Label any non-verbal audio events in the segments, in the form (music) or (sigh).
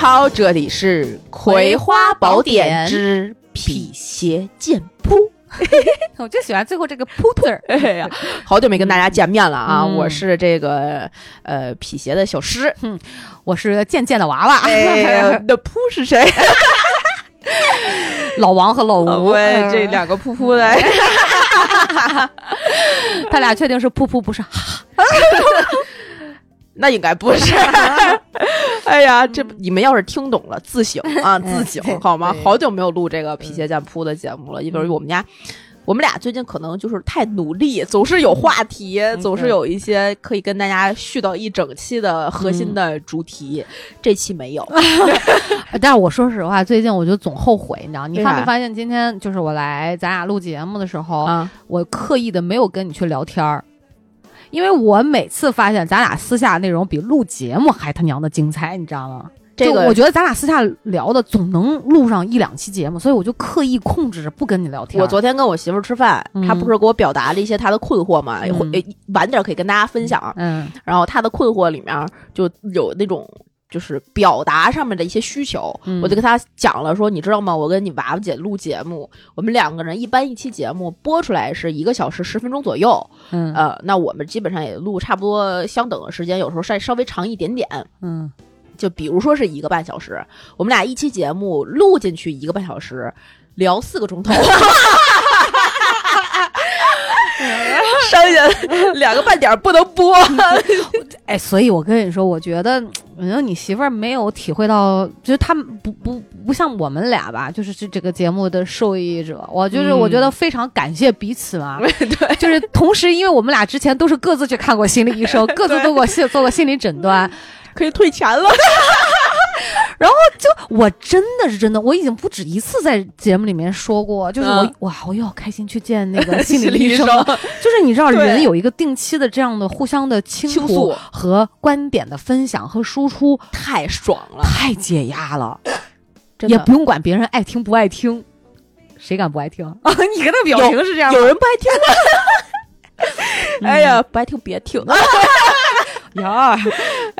好，这里是《葵花宝典之辟邪剑谱》。(laughs) 我就喜欢最后这个“扑”字儿。(laughs) 哎呀，好久没跟大家见面了啊！嗯我是这个呃辟邪的小诗。我是剑剑的娃娃，哎，(laughs) 那噗是谁？老王和老吴，喂，嗯这两个噗噗的。他俩确定是噗噗，不是那应该不是。哎呀，这你们要是听懂了，(laughs) 自省啊，自省好吗？好久没有录这个辟邪剑谱的节目了，因为我们家。我们俩最近可能就是太努力，总是有话题，总是有一些可以跟大家絮到一整期的核心的主题。这期没有，(laughs) 但是我说实话，最近我就总后悔，你知道？你发没发现今天就是我来咱俩录节目的时候，啊，我刻意的没有跟你去聊天儿，因为我每次发现咱俩私下内容比录节目还他娘的精彩，你知道吗？这个我觉得咱俩私下聊的总能录上一两期节目，所以我就刻意控制着不跟你聊天。我昨天跟我媳妇儿吃饭，嗯她不是给我表达了一些她的困惑嘛？嗯会诶晚点可以跟大家分享。嗯然后她的困惑里面就有那种就是表达上面的一些需求，嗯我就跟他讲了说，你知道吗？我跟你娃娃姐录节目，我们两个人一般一期节目播出来是一个小时十分钟左右，嗯呃，那我们基本上也录差不多相等的时间，有时候稍稍微长一点点。嗯就比如说是一个半小时，我们俩一期节目录进去一个半小时，聊四个钟头，(laughs) 剩下两个半点不能播。(laughs) 哎，所以我跟你说，我觉得，嗯，你媳妇儿没有体会到，就是他们不不不像我们俩吧，就是这这个节目的受益者。我就是、嗯我觉得非常感谢彼此嘛，(laughs) 对，就是同时，因为我们俩之前都是各自去看过心理医生，(laughs) 各自做过心做过心理诊断，可以退钱了。我真的是真的，我已经不止一次在节目里面说过，就是我、嗯哇，我又要开心去见那个 (laughs) 心心理医生了。就是你知道，人有一个定期的这样的互相的倾诉和观点的分享和输出，太爽了，太解压了，也不用管别人爱听不爱听，谁敢不爱听？啊，(laughs) 你跟那表情是这样吗？有人不爱听吗？(laughs) 哎呀，不爱听别听。呀，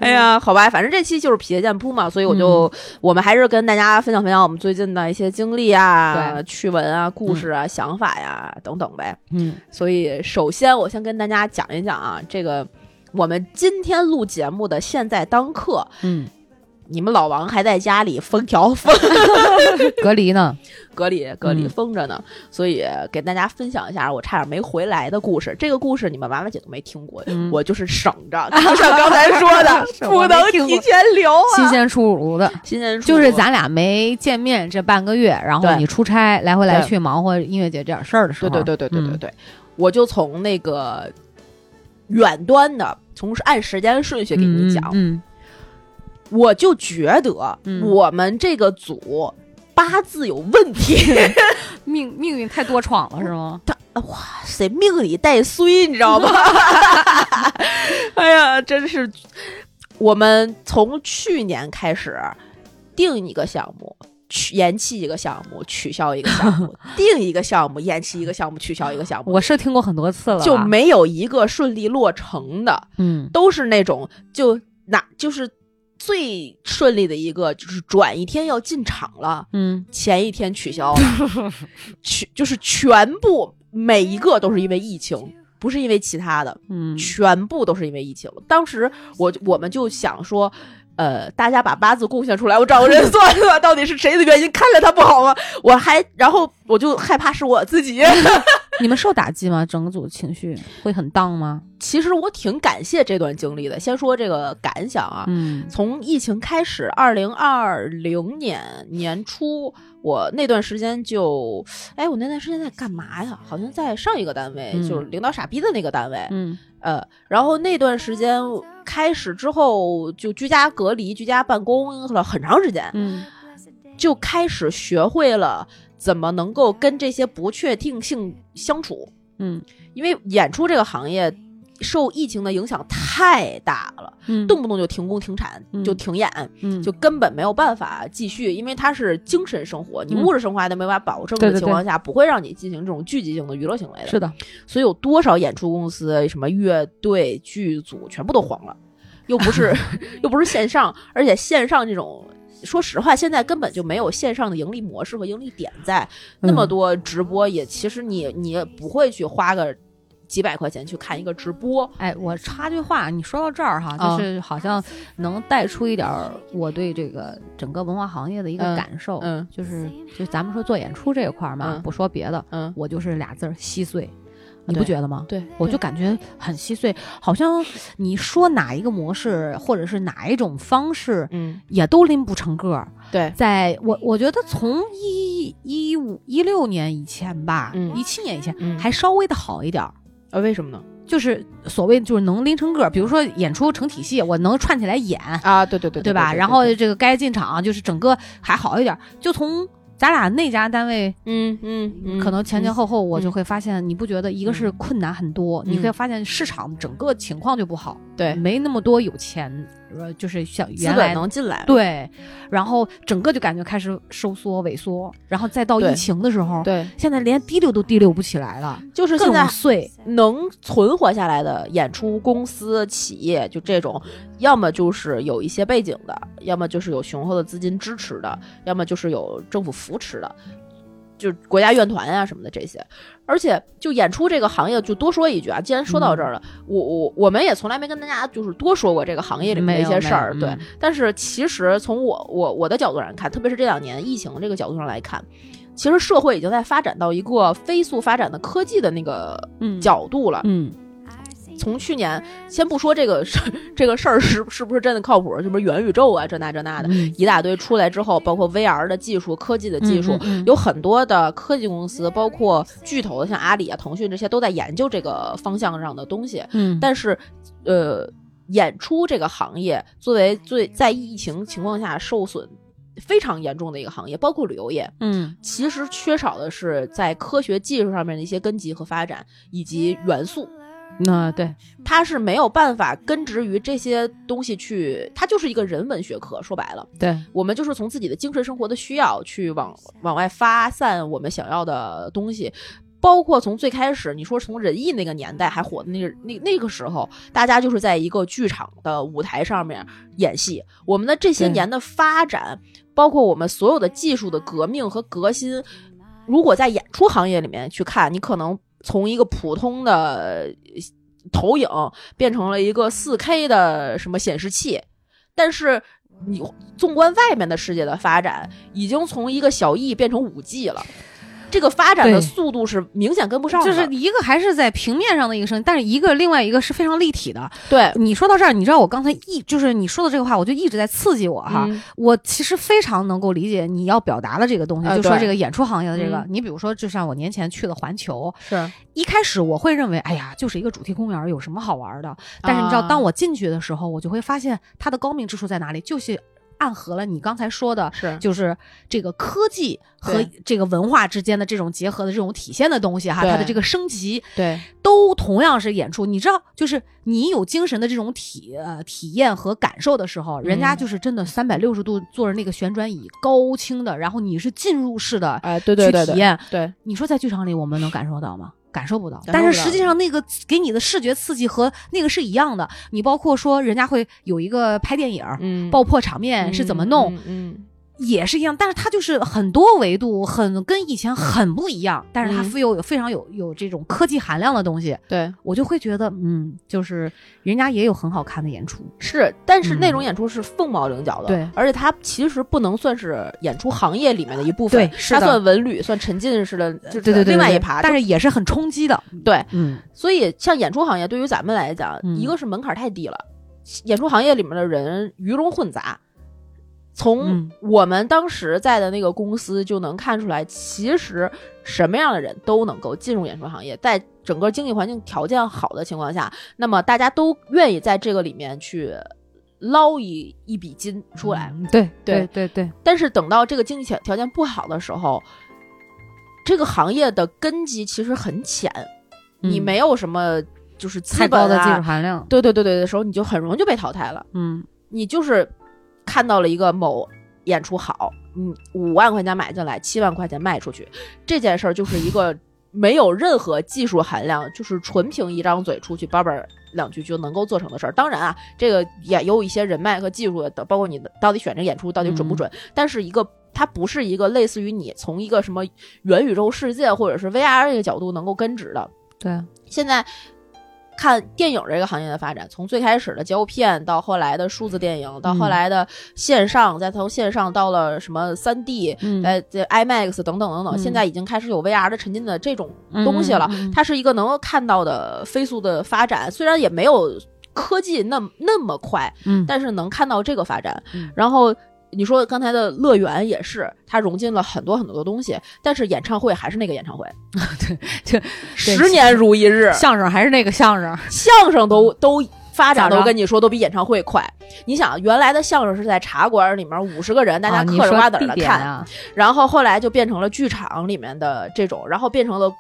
哎呀，好吧，反正这期就是辟邪剑铺嘛，所以我就、我们还是跟大家分享分享我们最近的一些经历啊、趣闻啊、故事啊、想法呀等等呗。嗯。所以，首先我先跟大家讲一讲啊，这个我们今天录节目的现在当刻，嗯，你们老王还在家里封条封 (laughs) 隔离呢？(laughs) 隔离隔离嗯封着呢，所以给大家分享一下我差点没回来的故事。这个故事你们娃娃姐都没听过，嗯我就是省着，就像刚才说的，(laughs) 不能提前留啊，新鲜出炉的。新鲜出就是咱俩没见面这半个月，然后你出差来回来去忙活音乐节这点事儿的时候，对对对对对对嗯对，我就从那个远端的，从按时间顺序给你讲，嗯我就觉得嗯我们这个组八字有问题，嗯 (laughs) 命命运太多闯了是吗？他哇塞，命里带衰，你知道吗？(laughs) 哎呀，真是，我们从去年开始定一个项目。取延期一个项目，取消一个项目，(laughs) 定一个项目，延期一个项目，取消一个项目，我是听过很多次了，就没有一个顺利落成的，嗯都是那种就哪就是最顺利的一个，就是转一天要进场了，嗯前一天取消了，(laughs) 全就是全部每一个都是因为疫情，不是因为其他的，嗯全部都是因为疫情。当时我我们就想说。呃，大家把八字贡献出来，我找个人算算，到底是谁的原因？看着他不好吗？我还，然后我就害怕是我自己。(laughs) 你们受打击吗？整个组情绪会很荡吗？其实我挺感谢这段经历的。先说这个感想啊，嗯从疫情开始，二零二零年年初，我那段时间就，哎，我那段时间在干嘛呀？好像在上一个单位，嗯就是领导傻逼的那个单位，嗯呃，然后那段时间开始之后，就居家隔离、居家办公了很长时间，嗯就开始学会了怎么能够跟这些不确定性相处，嗯。因为演出这个行业。受疫情的影响太大了，嗯。动不动就停工停产，嗯。就停演，嗯。就根本没有办法继续，因为它是精神生活，你嗯物质生活还都没法保证的情况下，不会让你进行这种聚集性的娱乐行为的。是的，所以有多少演出公司、什么乐队、剧组全部都黄了，又不是 (laughs) 又不是线上，而且线上这种说实话，现在根本就没有线上的盈利模式和盈利点在，那么嗯。多直播也其实你你也不会去花个几百块钱去看一个直播。哎，我插句话，你说到这儿哈，啊就是好像能带出一点儿我对这个整个文化行业的一个嗯感受，嗯。就是就咱们说做演出这一块儿嘛，嗯。不说别的，嗯，我就是俩字儿稀碎，你不觉得吗？对，我就感觉很稀碎，好像你说哪一个模式或者是哪一种方式，嗯，也都拎不成个儿。对，在我我觉得从一一五一六年以前吧，嗯一七年以前、嗯还稍微的好一点儿。呃，为什么呢？就是所谓就是能拎成个儿，比如说演出成体系，我能串起来演，啊，对对对对吧？然后这个该进场就是整个还好一点儿。就从咱俩那家单位，嗯嗯嗯，可能前前嗯后后我就会发现，你不觉得一个是困难很多，嗯。你会发现市场整个情况就不好，对。没那么多有钱，呃，就是像资本原来能进来，对，然后整个就感觉开始收缩萎缩，然后再到疫情的时候，对，现在连滴溜都滴溜不起来了，就是现在碎，能存活下来的演出公司、企业，就这种，要么就是有一些背景的，要么就是有雄厚的资金支持的，要么就是有政府扶持的，就国家院团啊什么的这些。而且就演出这个行业，就多说一句啊，既然说到这儿了，我我我们也从来没跟大家就是多说过这个行业里面的一些事儿，对嗯。但是其实从我我我的角度上看，特别是这两年疫情这个角度上来看。其实社会已经在发展到一个飞速发展的科技的那个嗯角度了，嗯从去年，先不说这个事这个事儿是是不是真的靠谱，是不是元宇宙啊，这那这那的，嗯一大堆出来之后，包括 VR 的技术、科技的技术，嗯嗯嗯有很多的科技公司，包括巨头的像阿里啊、腾讯这些，都在研究这个方向上的东西。嗯，但是，呃，演出这个行业作为最在疫情情况下受损非常严重的一个行业，包括旅游业，嗯其实缺少的是在科学技术上面的一些根基和发展，以及元素。那对，它是没有办法根植于这些东西去，它就是一个人文学科。说白了，对，我们就是从自己的精神生活的需要去往往外发散我们想要的东西。包括从最开始，你说从仁义那个年代还火的那个那那个时候，大家就是在一个剧场的舞台上面演戏。我们的这些年的发展，包括我们所有的技术的革命和革新，如果在演出行业里面去看，你可能从一个普通的投影变成了一个四 K 的什么显示器，但是你纵观外面的世界的发展，已经从一个小 E 变成五 G 了。这个发展的速度是明显跟不上的，就是一个还是在平面上的一个声音，但是一个另外一个是非常立体的。对你说到这儿，你知道我刚才一就是你说的这个话，我就一直在刺激我哈。嗯我其实非常能够理解你要表达的这个东西，呃就说这个演出行业的这个，嗯你比如说，就像我年前去了环球，是，一开始我会认为，哎呀，就是一个主题公园，有什么好玩的？但是你知道，啊当我进去的时候，我就会发现它的高明之处在哪里，就是暗合了你刚才说的，是就是这个科技和这个文化之间的这种结合的这种体现的东西哈，它的这个升级对都同样是演出。你知道，就是你有精神的这种体呃体验和感受的时候，人家嗯就是真的三百六十度坐着那个旋转椅，高清的，然后你是进入式的哎，对对对对去体验。对，你说在剧场里我们能感受到吗？感受不到，但是实际上那个给你的视觉刺激和那个是一样的。你包括说人家会有一个拍电影，嗯，爆破场面是怎么弄，嗯？嗯，也是一样，但是它就是很多维度很跟以前很不一样，但是它嗯富有有非常有有这种科技含量的东西，对，我就会觉得嗯，就是人家也有很好看的演出，是，但是那种嗯演出是凤毛麟角的，对。而且它其实不能算是演出行业里面的一部分，它对是的。算文旅，算沉浸式的，就是对对对，另外一趴。但是也是很冲击的，对，嗯。所以像演出行业对于咱们来讲，嗯。一个是门槛太低了，演出行业里面的人鱼龙混杂。从嗯。我们当时在的那个公司就能看出来，其实什么样的人都能够进入演出行业，在整个经济环境条件好的情况下，那么大家都愿意在这个里面去捞一一笔金出来。嗯对对对对，但是等到这个经济条条件不好的时候，这个行业的根基其实很浅，你嗯没有什么就是资太高的技术含量，对对对对的时候，你就很容易就被淘汰了。嗯。你就是看到了一个某演出好，嗯，五万块钱买进来，七万块钱卖出去，这件事儿就是一个没有任何技术含量，就是纯凭一张嘴出去叭叭两句就能够做成的事儿。当然啊，这个也有一些人脉和技术的，包括你的到底选这演出到底准不准。但是一个它不是一个类似于你从一个什么元宇宙世界或者是 VR 这个角度能够根植的。对，现在。看电影这个行业的发展，从最开始的胶片，到后来的数字电影，到后来的线上，再从线上到了什么三 D，呃，这 IMAX 等等等等，现在已经开始有 VR 的沉浸的这种东西了。它是一个能够看到的飞速的发展，虽然也没有科技那那么快，但是能看到这个发展，然后。你说刚才的乐园也是，它融进了很多很多的东西，但是演唱会还是那个演唱会，(laughs) 对，就十年如一日。相声还是那个相声，相声都都发展，都跟你说都比演唱会快。你想，原来的相声是在茶馆里面五十个人，大家嗑着瓜子的看，然后后来就变成了剧场里面的这种，然后变成了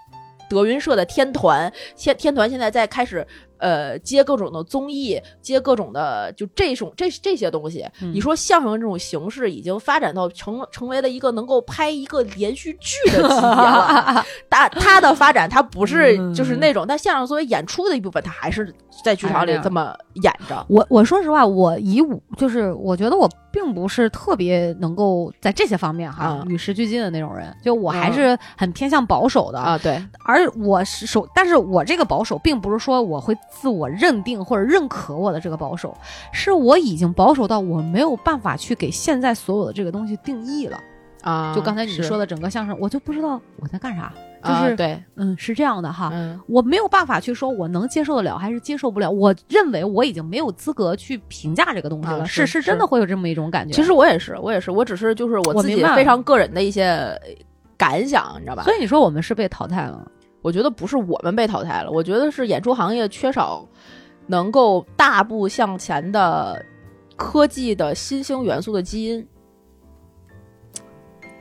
德云社的天团，天天团现在在开始。呃，接各种的综艺，接各种的就这种这这些东西。你说相声这种形式已经发展到成成为了一个能够拍一个连续剧的级别了。(laughs) 它它的发展，它不是就是那种，但相声作为演出的一部分，它还是在剧场里这么演着。我我说实话，我以我就是我觉得我并不是特别能够在这些方面哈与时俱进的那种人，就我还是很偏向保守的啊。对，而我是守，但是我这个保守并不是说我会。自我认定或者认可我的这个保守，是我已经保守到我没有办法去给现在所有的这个东西定义了啊！就刚才你说的整个相声，我就不知道我在干啥，就是对，嗯，是这样的哈，我没有办法去说我能接受得了还是接受不了，我认为我已经没有资格去评价这个东西了，是是真的会有这么一种感觉。其实我也是，我也是，我只是就是我自己非常个人的一些感想，你知道吧？所以你说我们是被淘汰了。我觉得不是我们被淘汰了，我觉得是演出行业缺少能够大步向前的科技的新兴元素的基因。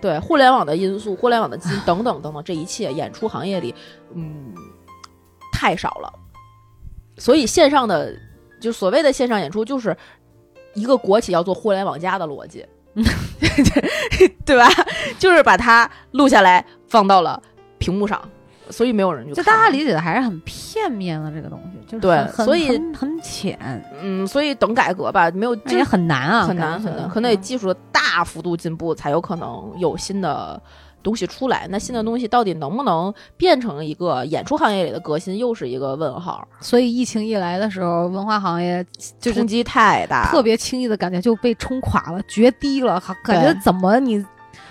对互联网的因素、互联网的基因 (laughs) 等等等等，这一切演出行业里，嗯，太少了。所以线上的就所谓的线上演出，就是一个国企要做互联网加的逻辑，(laughs) 对吧？就是把它录下来放到了屏幕上。所以没有人就大家理解的还是很片面的这个东对，所以很浅，嗯，所以等改革吧，没有也很难啊，很难很难，可能得技术的大幅度进步，才有可能有新的东西出来。那新的东西到底能不能变成一个演出行业里的革新，又是一个问号。所以疫情一来的时候，文化行业冲击太大，特别轻易的感觉就被冲垮了，决堤了，感觉怎么你。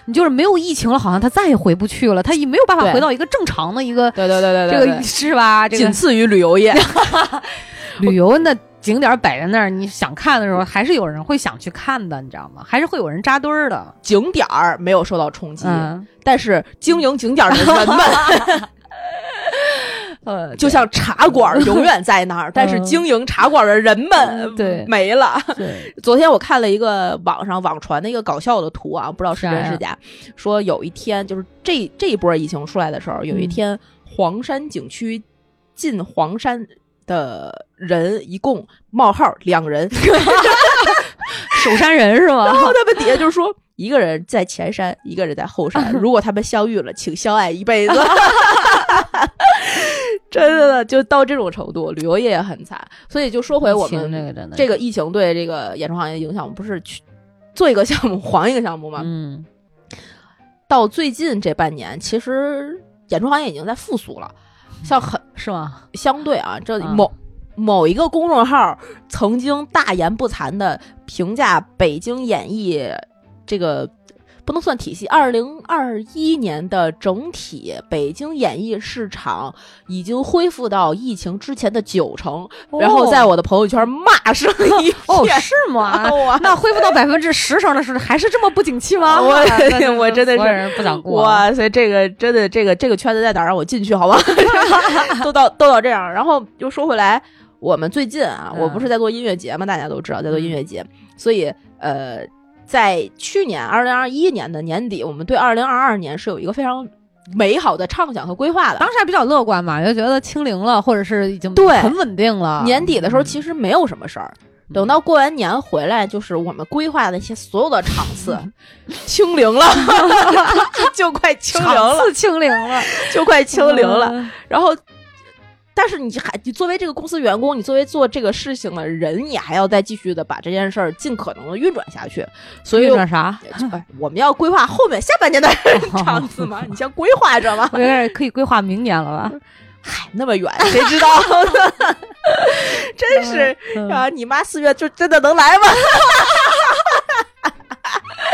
你就是没有疫情了，好像他再也回不去了，他也没有办法回到一个正常的一个，对对对对，这个 (laughs) 是吧？仅次于旅游业 (laughs) (laughs) 旅游那景点摆在那儿，你想看的时候，还是有人会想去看的，你知道吗？还是会有人扎堆儿的。景点儿没有受到冲击，但是经营景点的人们。呃，就像茶馆永远在那儿，(laughs) 但是经营茶馆的人们对没了。对，(laughs) 昨天我看了一个网上网传的一个搞笑的图啊，不知道是真是假。说有一天，就是这这一波疫情出来的时候，有一天黄山景区进黄山的人一共冒号两人，(laughs) 守山人是吗？然后他们底下就是说，一个人在前山，一个人在后山。如果他们相遇了，请相爱一辈子。真的就到这种程度，旅游业也很惨。所以就说回我们这个真的这个疫情对这个演出行业的影响，不是去做一个项目黄一个项目吗？嗯。到最近这半年，其实演出行业已经在复苏了，像很是吗？相对啊，这某某一个公众号曾经大言不惭的评价北京演艺这个。不能算体系。二零二一年的整体北京演艺市场已经恢复到疫情之前的九成，然后在我的朋友圈骂声一片。哦，是吗？(laughs) 那恢复到百分之十成的时候，还是这么不景气吗？(laughs) 我 (laughs) 我真的是不想过。哇塞，这个真的，这个这个圈子在哪让我进去好吗？都到都到这样。然后又说回来，我们最近啊，我不是在做音乐节嘛？大家都知道在做音乐节，所以呃。在去年二零二一年的年底，我们对二零二二年是有一个非常美好的畅想和规划的。当时还比较乐观嘛，就觉得清零了，或者是已经对很稳定了。年底的时候其实没有什么事儿，等到过完年回来，就是我们规划的那些所有的场次 (laughs) 清零了，(laughs) 就快清零了，清零了，就快清零了。嗯。然后，但是你还你作为这个公司员工，你作为做这个事情的人，你还要再继续的把这件事儿尽可能的运转下去。所以运，转啥？哎我们要规划后面下半年的 (laughs) 场次嘛，你先规划着嘛。(laughs) 我有点可以规划明年了吧？嗨，那么远，谁知道？(laughs) 真是嗯啊！你妈四月就真的能来吗？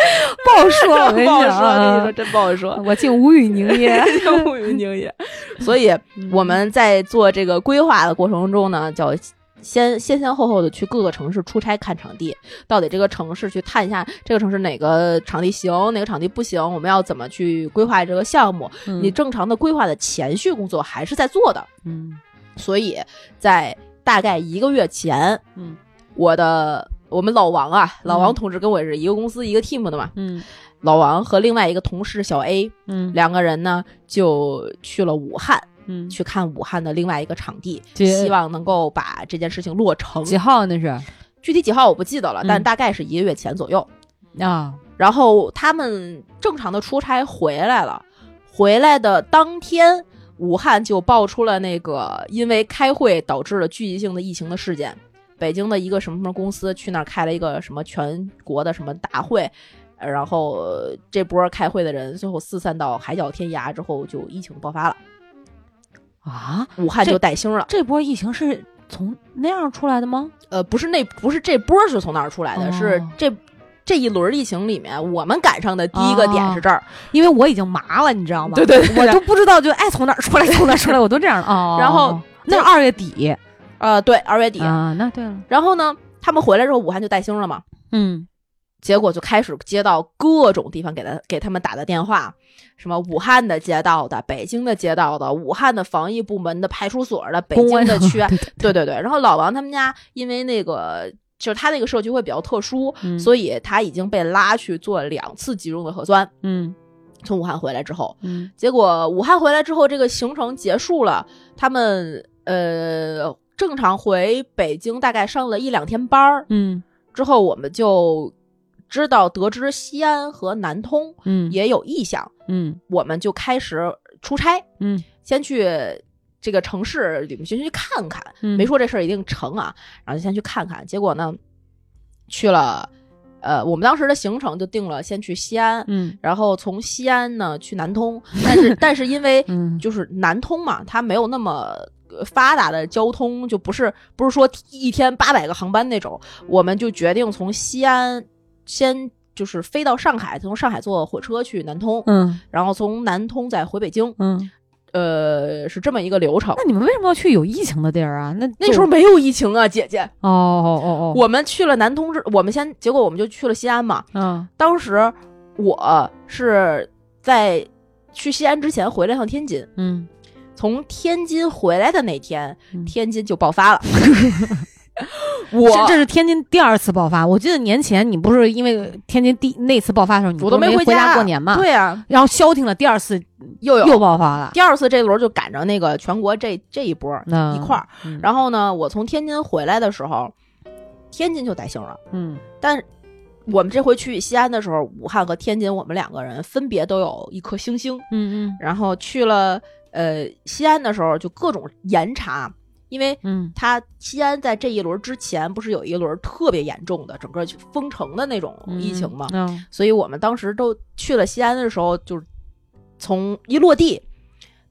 (laughs) 不好说，我跟你不好说，跟你说真不好说。(laughs) 我竟无语凝噎。(laughs) 无语凝噎。所以我们在做这个规划的过程中呢，叫先先先后后的去各个城市出差看场地，到底这个城市去探一下这个城市哪个场地行，哪个场地不行，我们要怎么去规划这个项目。你正常的规划的前序工作还是在做的，嗯所以在大概一个月前，嗯我的我们老王啊，老王同志跟我是一个公司一个 team 的嘛，嗯老王和另外一个同事小 A 嗯两个人呢就去了武汉。嗯，去看武汉的另外一个场地，这希望能够把这件事情落成。几号那是具体几号我不记得了，嗯但大概是一个月前左右。啊？然后他们正常的出差回来了，回来的当天，武汉就爆出了那个因为开会导致了聚集性的疫情的事件。北京的一个什么什么公司去那儿开了一个什么全国的什么大会，呃然后呃这波开会的人最后四散到海角天涯之后，就疫情爆发了，啊，武汉就带星了。这波疫情是从那样出来的吗？呃，不是那不是这波是从哪儿出来的，哦是这这一轮疫情里面，我们赶上的第一个点是这儿。因为我已经麻了，你知道吗？对对对对我都不知道就爱从哪儿出来从哪儿出来，我都这样了。哦，(laughs) 然后那是二月底呃，对，二月底。啊，那对了，然后呢，他们回来之后，武汉就带星了嘛。嗯结果就开始接到各种地方给他给他们打的电话，什么武汉的街道的，北京的街道的，武汉的防疫部门的、派出所的，北京的区啊，(laughs) 对对对。然后老王他们家因为那个就是他那个社区会比较特殊，嗯所以他已经被拉去做两次集中的核酸。嗯从武汉回来之后，嗯结果武汉回来之后，这个行程结束了，他们呃正常回北京，大概上了一两天班儿嗯。之后，我们就知道得知西安和南通嗯。也有意向，嗯。我们就开始出差，嗯。先去这个城市里面先去看看，嗯。没说这事儿一定成啊，然后就先去看看。结果呢，去了，呃，我们当时的行程就定了，先去西安，嗯。然后从西安呢去南通，但是 (laughs) 但是因为嗯。就是南通嘛，它没有那么呃发达的交通，就不是不是说一天八百个航班那种，我们就决定从西安先就是飞到上海，从上海坐火车去南通，嗯然后从南通再回北京，嗯，呃，是这么一个流程那。你们为什么要去有疫情的地儿啊？那那时候没有疫情啊，姐姐。哦哦哦哦，我们去了南通之，我们先，结果我们就去了西安嘛。嗯当时我是在去西安之前回了趟天津，嗯从天津回来的那天，嗯天津就爆发了。(laughs) 我这这是天津第二次爆发。我记得年前你不是因为天津第那次爆发的时候，你我都没回家过年嘛？对啊，然后消停了，第二次又有又爆发了。第二次这轮就赶着那个全国这这一波那一块儿。嗯然后呢，我从天津回来的时候，天津就带星了。嗯但我们这回去西安的时候，武汉和天津我们两个人分别都有一颗星星。嗯嗯然后去了呃西安的时候，就各种严查，因为嗯他西安在这一轮之前不是有一轮特别严重的整个封城的那种嗯，疫情嘛？嗯所以我们当时都去了西安的时候，就是从一落地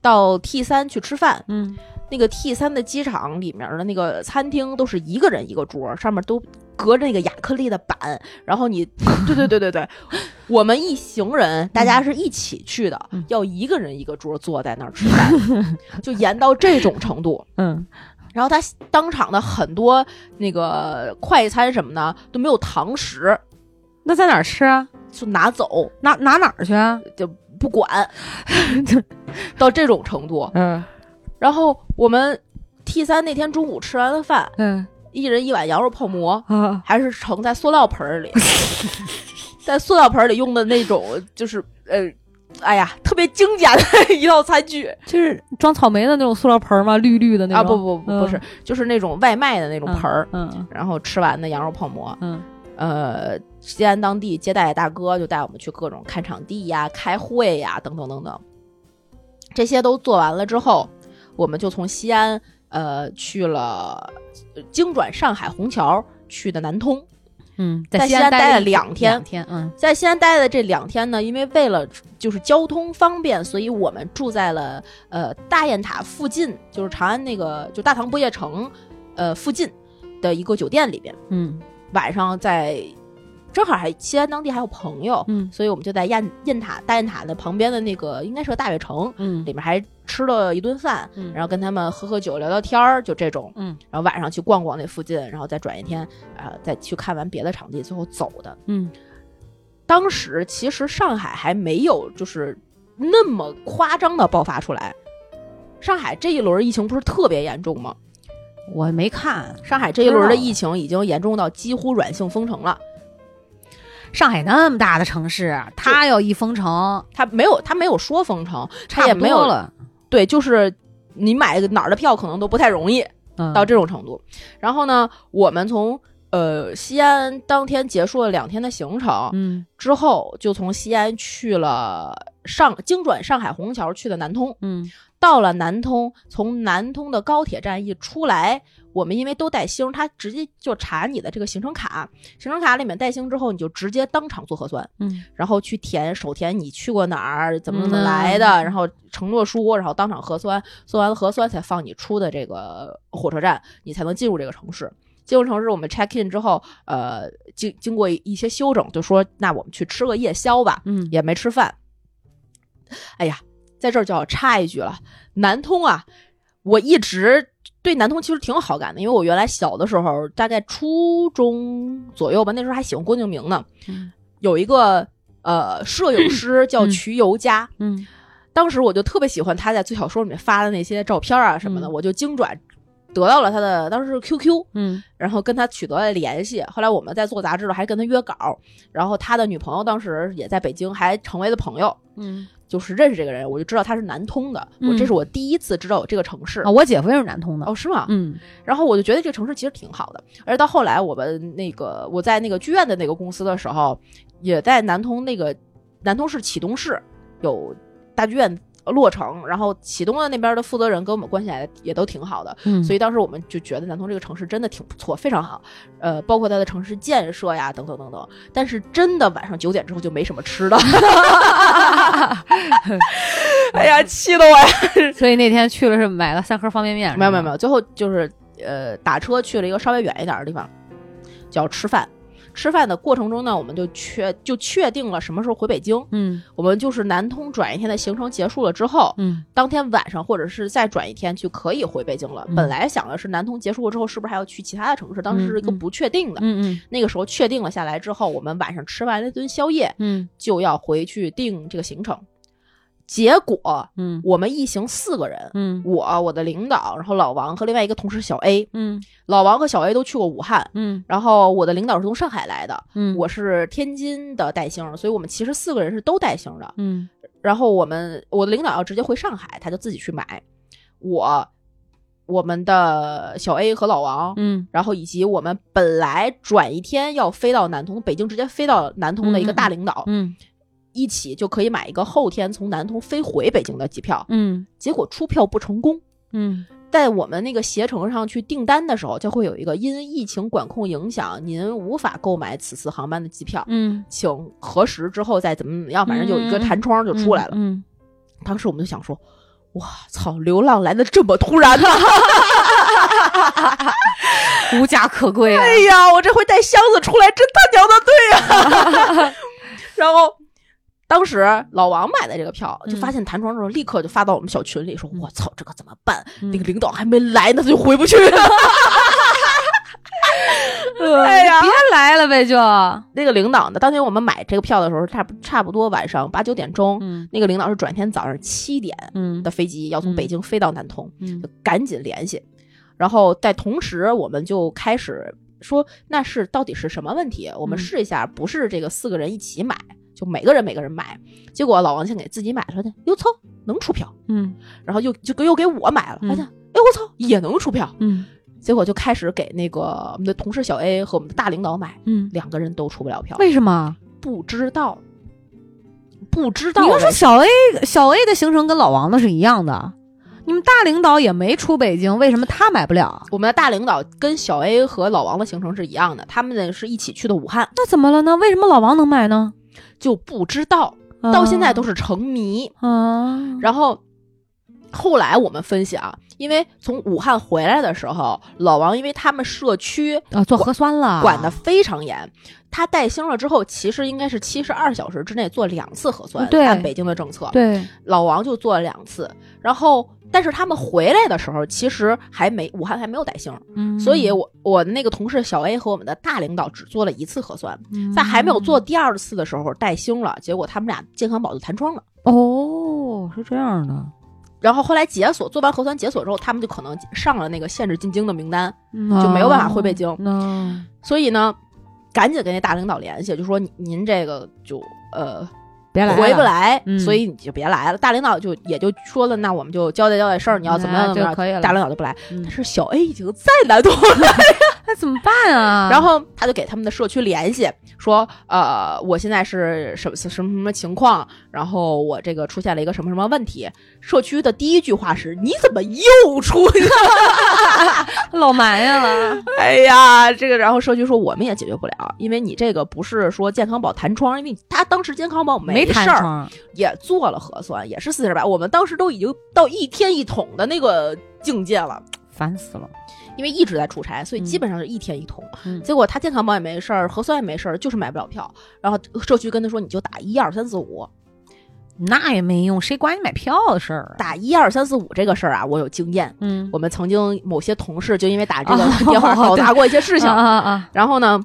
到 T 三去吃饭，嗯那个 T 三的机场里面的那个餐厅都是一个人一个桌，上面都隔着那个亚克力的板，然后你，(laughs) 对对对对对，我们一行人大家是一起去的，嗯要一个人一个桌坐在那儿吃饭，(laughs) 就严到这种程度。嗯然后他当场的很多那个快餐什么的都没有堂食，那在哪儿吃啊？就拿走拿拿哪儿去啊？就不管，(laughs) 到这种程度。嗯然后我们 T 三那天中午吃完了饭，嗯一人一碗羊肉泡馍，啊 (laughs) 还是盛在塑料盆儿里，(laughs) 在塑料盆儿里用的那种，就是呃哎呀，特别精简的 (laughs) 一套餐具就是装草莓的那种塑料盆儿吗？绿绿的那种啊！不不不，不是，就是那种外卖的那种盆儿。嗯然后吃完的羊肉泡馍，嗯呃，西安当地接待大哥就带我们去各种看场地呀、开会呀等等等等。这些都做完了之后，我们就从西安呃去了呃经转上海虹桥去的南通。嗯，在西安待了两天两天，嗯在西安待的这两天呢，因为为了就是交通方便，所以我们住在了呃大雁塔附近，就是长安那个就大唐不夜城呃附近的一个酒店里边。嗯晚上在正好还西安当地还有朋友，嗯所以我们就在雁雁塔大雁塔的旁边的那个应该是个大悦城嗯里面还吃了一顿饭，嗯然后跟他们喝喝酒聊聊天儿，就这种。嗯然后晚上去逛逛那附近，然后再转一天，呃，再去看完别的场地，最后走的。嗯当时其实上海还没有就是那么夸张的爆发出来。上海这一轮疫情不是特别严重吗？我没看上海这一轮的疫情已经严重到几乎软性封城了。上海那么大的城市，他要一封城，他没有，他没有说封城，他也没有多了。对，就是你买哪儿的票可能都不太容易嗯到这种程度。然后呢，我们从呃西安当天结束了两天的行程，嗯之后就从西安去了上经转上海虹桥去的南通。嗯到了南通，从南通的高铁站一出来，我们因为都带星，他直接就查你的这个行程卡，行程卡里面带星之后，你就直接当场做核酸，嗯然后去填手填你去过哪儿，怎么怎么嗯来的，然后承诺书，然后当场核酸，做完了核酸才放你出的这个火车站，你才能进入这个城市。进入城市，我们 check in 之后，呃，经经过一些修整，就说那我们去吃个夜宵吧，嗯也没吃饭。哎呀，在这儿就要插一句了，南通啊，我一直对南通其实挺有好感的，因为我原来小的时候，大概初中左右吧，那时候还喜欢郭敬明呢，嗯有一个呃摄影师 (clears throat) 叫嗯瞿尤佳，嗯当时我就特别喜欢他在最小说里面发的那些照片啊什么的，嗯我就精转得到了他的当时是 QQ，嗯然后跟他取得了联系。后来我们在做杂志的还跟他约稿，然后他的女朋友当时也在北京，还成为了朋友。嗯就是认识这个人，我就知道他是南通的。我嗯这是我第一次知道有这个城市。啊，我姐夫也是南通的。哦，是吗？嗯然后我就觉得这个城市其实挺好的。而到后来，我们那个我在那个剧院的那个公司的时候，也在南通那个南通市启东市有大剧院落成，然后启东的那边的负责人跟我们关系也也都挺好的。嗯，所以当时我们就觉得南通这个城市真的挺不错，非常好，呃，包括它的城市建设呀，等等等等。但是真的晚上九点之后就没什么吃的，(laughs) 哎呀，气得我呀！(laughs) 所以那天去了是买了三盒方便面，没有没有没有，最后就是呃打车去了一个稍微远一点的地方，叫吃饭。吃饭的过程中呢，我们就确就确定了什么时候回北京。嗯我们就是南通转一天的行程结束了之后，嗯当天晚上或者是再转一天就可以回北京了。嗯本来想的是南通结束了之后，是不是还要去其他的城市？当时是一个嗯嗯不确定的。嗯那个时候确定了下来之后，我们晚上吃完那顿宵夜，嗯就要回去定这个行程。结果嗯。我们一行四个人，嗯。我、我的领导，然后老王和另外一个同事小 A，嗯。老王和小 A 都去过武汉。嗯。然后我的领导是从上海来的，嗯，我是天津的带星，所以我们其实四个人是都带星的。嗯。然后我们我的领导要直接回上海，他就自己去买。我我们的小 A 和老王，嗯。然后以及我们本来转一天要飞到南通，北京直接飞到南通的一个大领导，嗯一起就可以买一个后天从南通飞回北京的机票。嗯结果出票不成功，嗯在我们那个携程上去订单的时候，就会有一个因疫情管控影响，您无法购买此次航班的机票，嗯，请核实之后再怎么怎么样，反正就有一个弹窗就出来了。嗯当时我们就想说，哇操，流浪来的这么突然呐！嗯，无家可归啊，哎呀，我这回带箱子出来，真他娘的对呀、(laughs) 然后。当时老王买的这个票，就发现弹窗之后，立刻就发到我们小群里，说：“嗯我操，这个怎么办？嗯。那个领导还没来呢，他就回不去。了 (laughs) 哎呀。别来了呗，就。那个领导呢，当年我们买这个票的时候，差不差不多晚上八九点钟，嗯。那个领导是转天早上七点嗯。的飞机，要从北京飞到南通，嗯。就赶紧联系。然后在同时，我们就开始说，那是到底是什么问题？我们嗯。试一下，不是这个四个人一起买，就每个人每个人买。结果老王先给自己买了的，哟操，能出票，嗯然后又就又给我买了，嗯发现，哎我操，也能出票。嗯结果就开始给那个我们的同事小 A 和我们的大领导买，嗯，两个人都出不了票，为什么？不知道，不知道你要说小 A 小 A 的行程跟老王的是一样的，你们大领导也没出北京，为什么他买不了？我们的大领导跟小 A 和老王的行程是一样的，他们呢是一起去的武汉，那怎么了呢？为什么老王能买呢？就不知道，到现在都是是成谜。啊，然后后来我们分析啊，因为从武汉回来的时候，老王因为他们社区啊做核酸了，管得非常严，他带星了之后，其实应该是七十二小时之内做两次核酸，对按北京的政策，对，老王就做了两次，然后。但是他们回来的时候，其实还没武汉还没有带星，嗯，所以我我那个同事小 A 和我们的大领导只做了一次核酸，嗯在还没有做第二次的时候带星了，结果他们俩健康宝就弹窗了。哦，是这样的，然后后来解锁，做完核酸解锁之后，他们就可能上了那个限制进京的名单，就就没有办法回北京。那所以呢，赶紧跟那大领导联系，就说您您这个就呃别来回不来，嗯所以你就别来了。大领导就也就说了，那我们就交代交代事儿，你要怎么样怎么样那就可以了大领导就不来。嗯但是小 A 已经在南通了，那怎么办啊？(laughs) 然后他就给他们的社区联系，说呃我现在是什么什么什么情况，然后我这个出现了一个什么什么问题。社区的第一句话是你怎么又出去了？(laughs) 老埋怨了，哎呀，这个，然后社区说我们也解决不了，因为你这个不是说健康宝弹窗，因为他当时健康宝没事儿，也做了核酸，也是四十八，我们当时都已经到一天一桶的那个境界了，烦死了。因为一直在出差，所以嗯基本上是一天一通。嗯结果他健康宝也没事儿，核酸也没事儿，就是买不了票。然后社区跟他说，你就打一二三四五，那也没用，谁管你买票的事儿啊？打一二三四五这个事儿啊，我有经验。嗯，我们曾经某些同事就因为打这个哦电话搞砸过一些事情，啊啊啊！然后呢，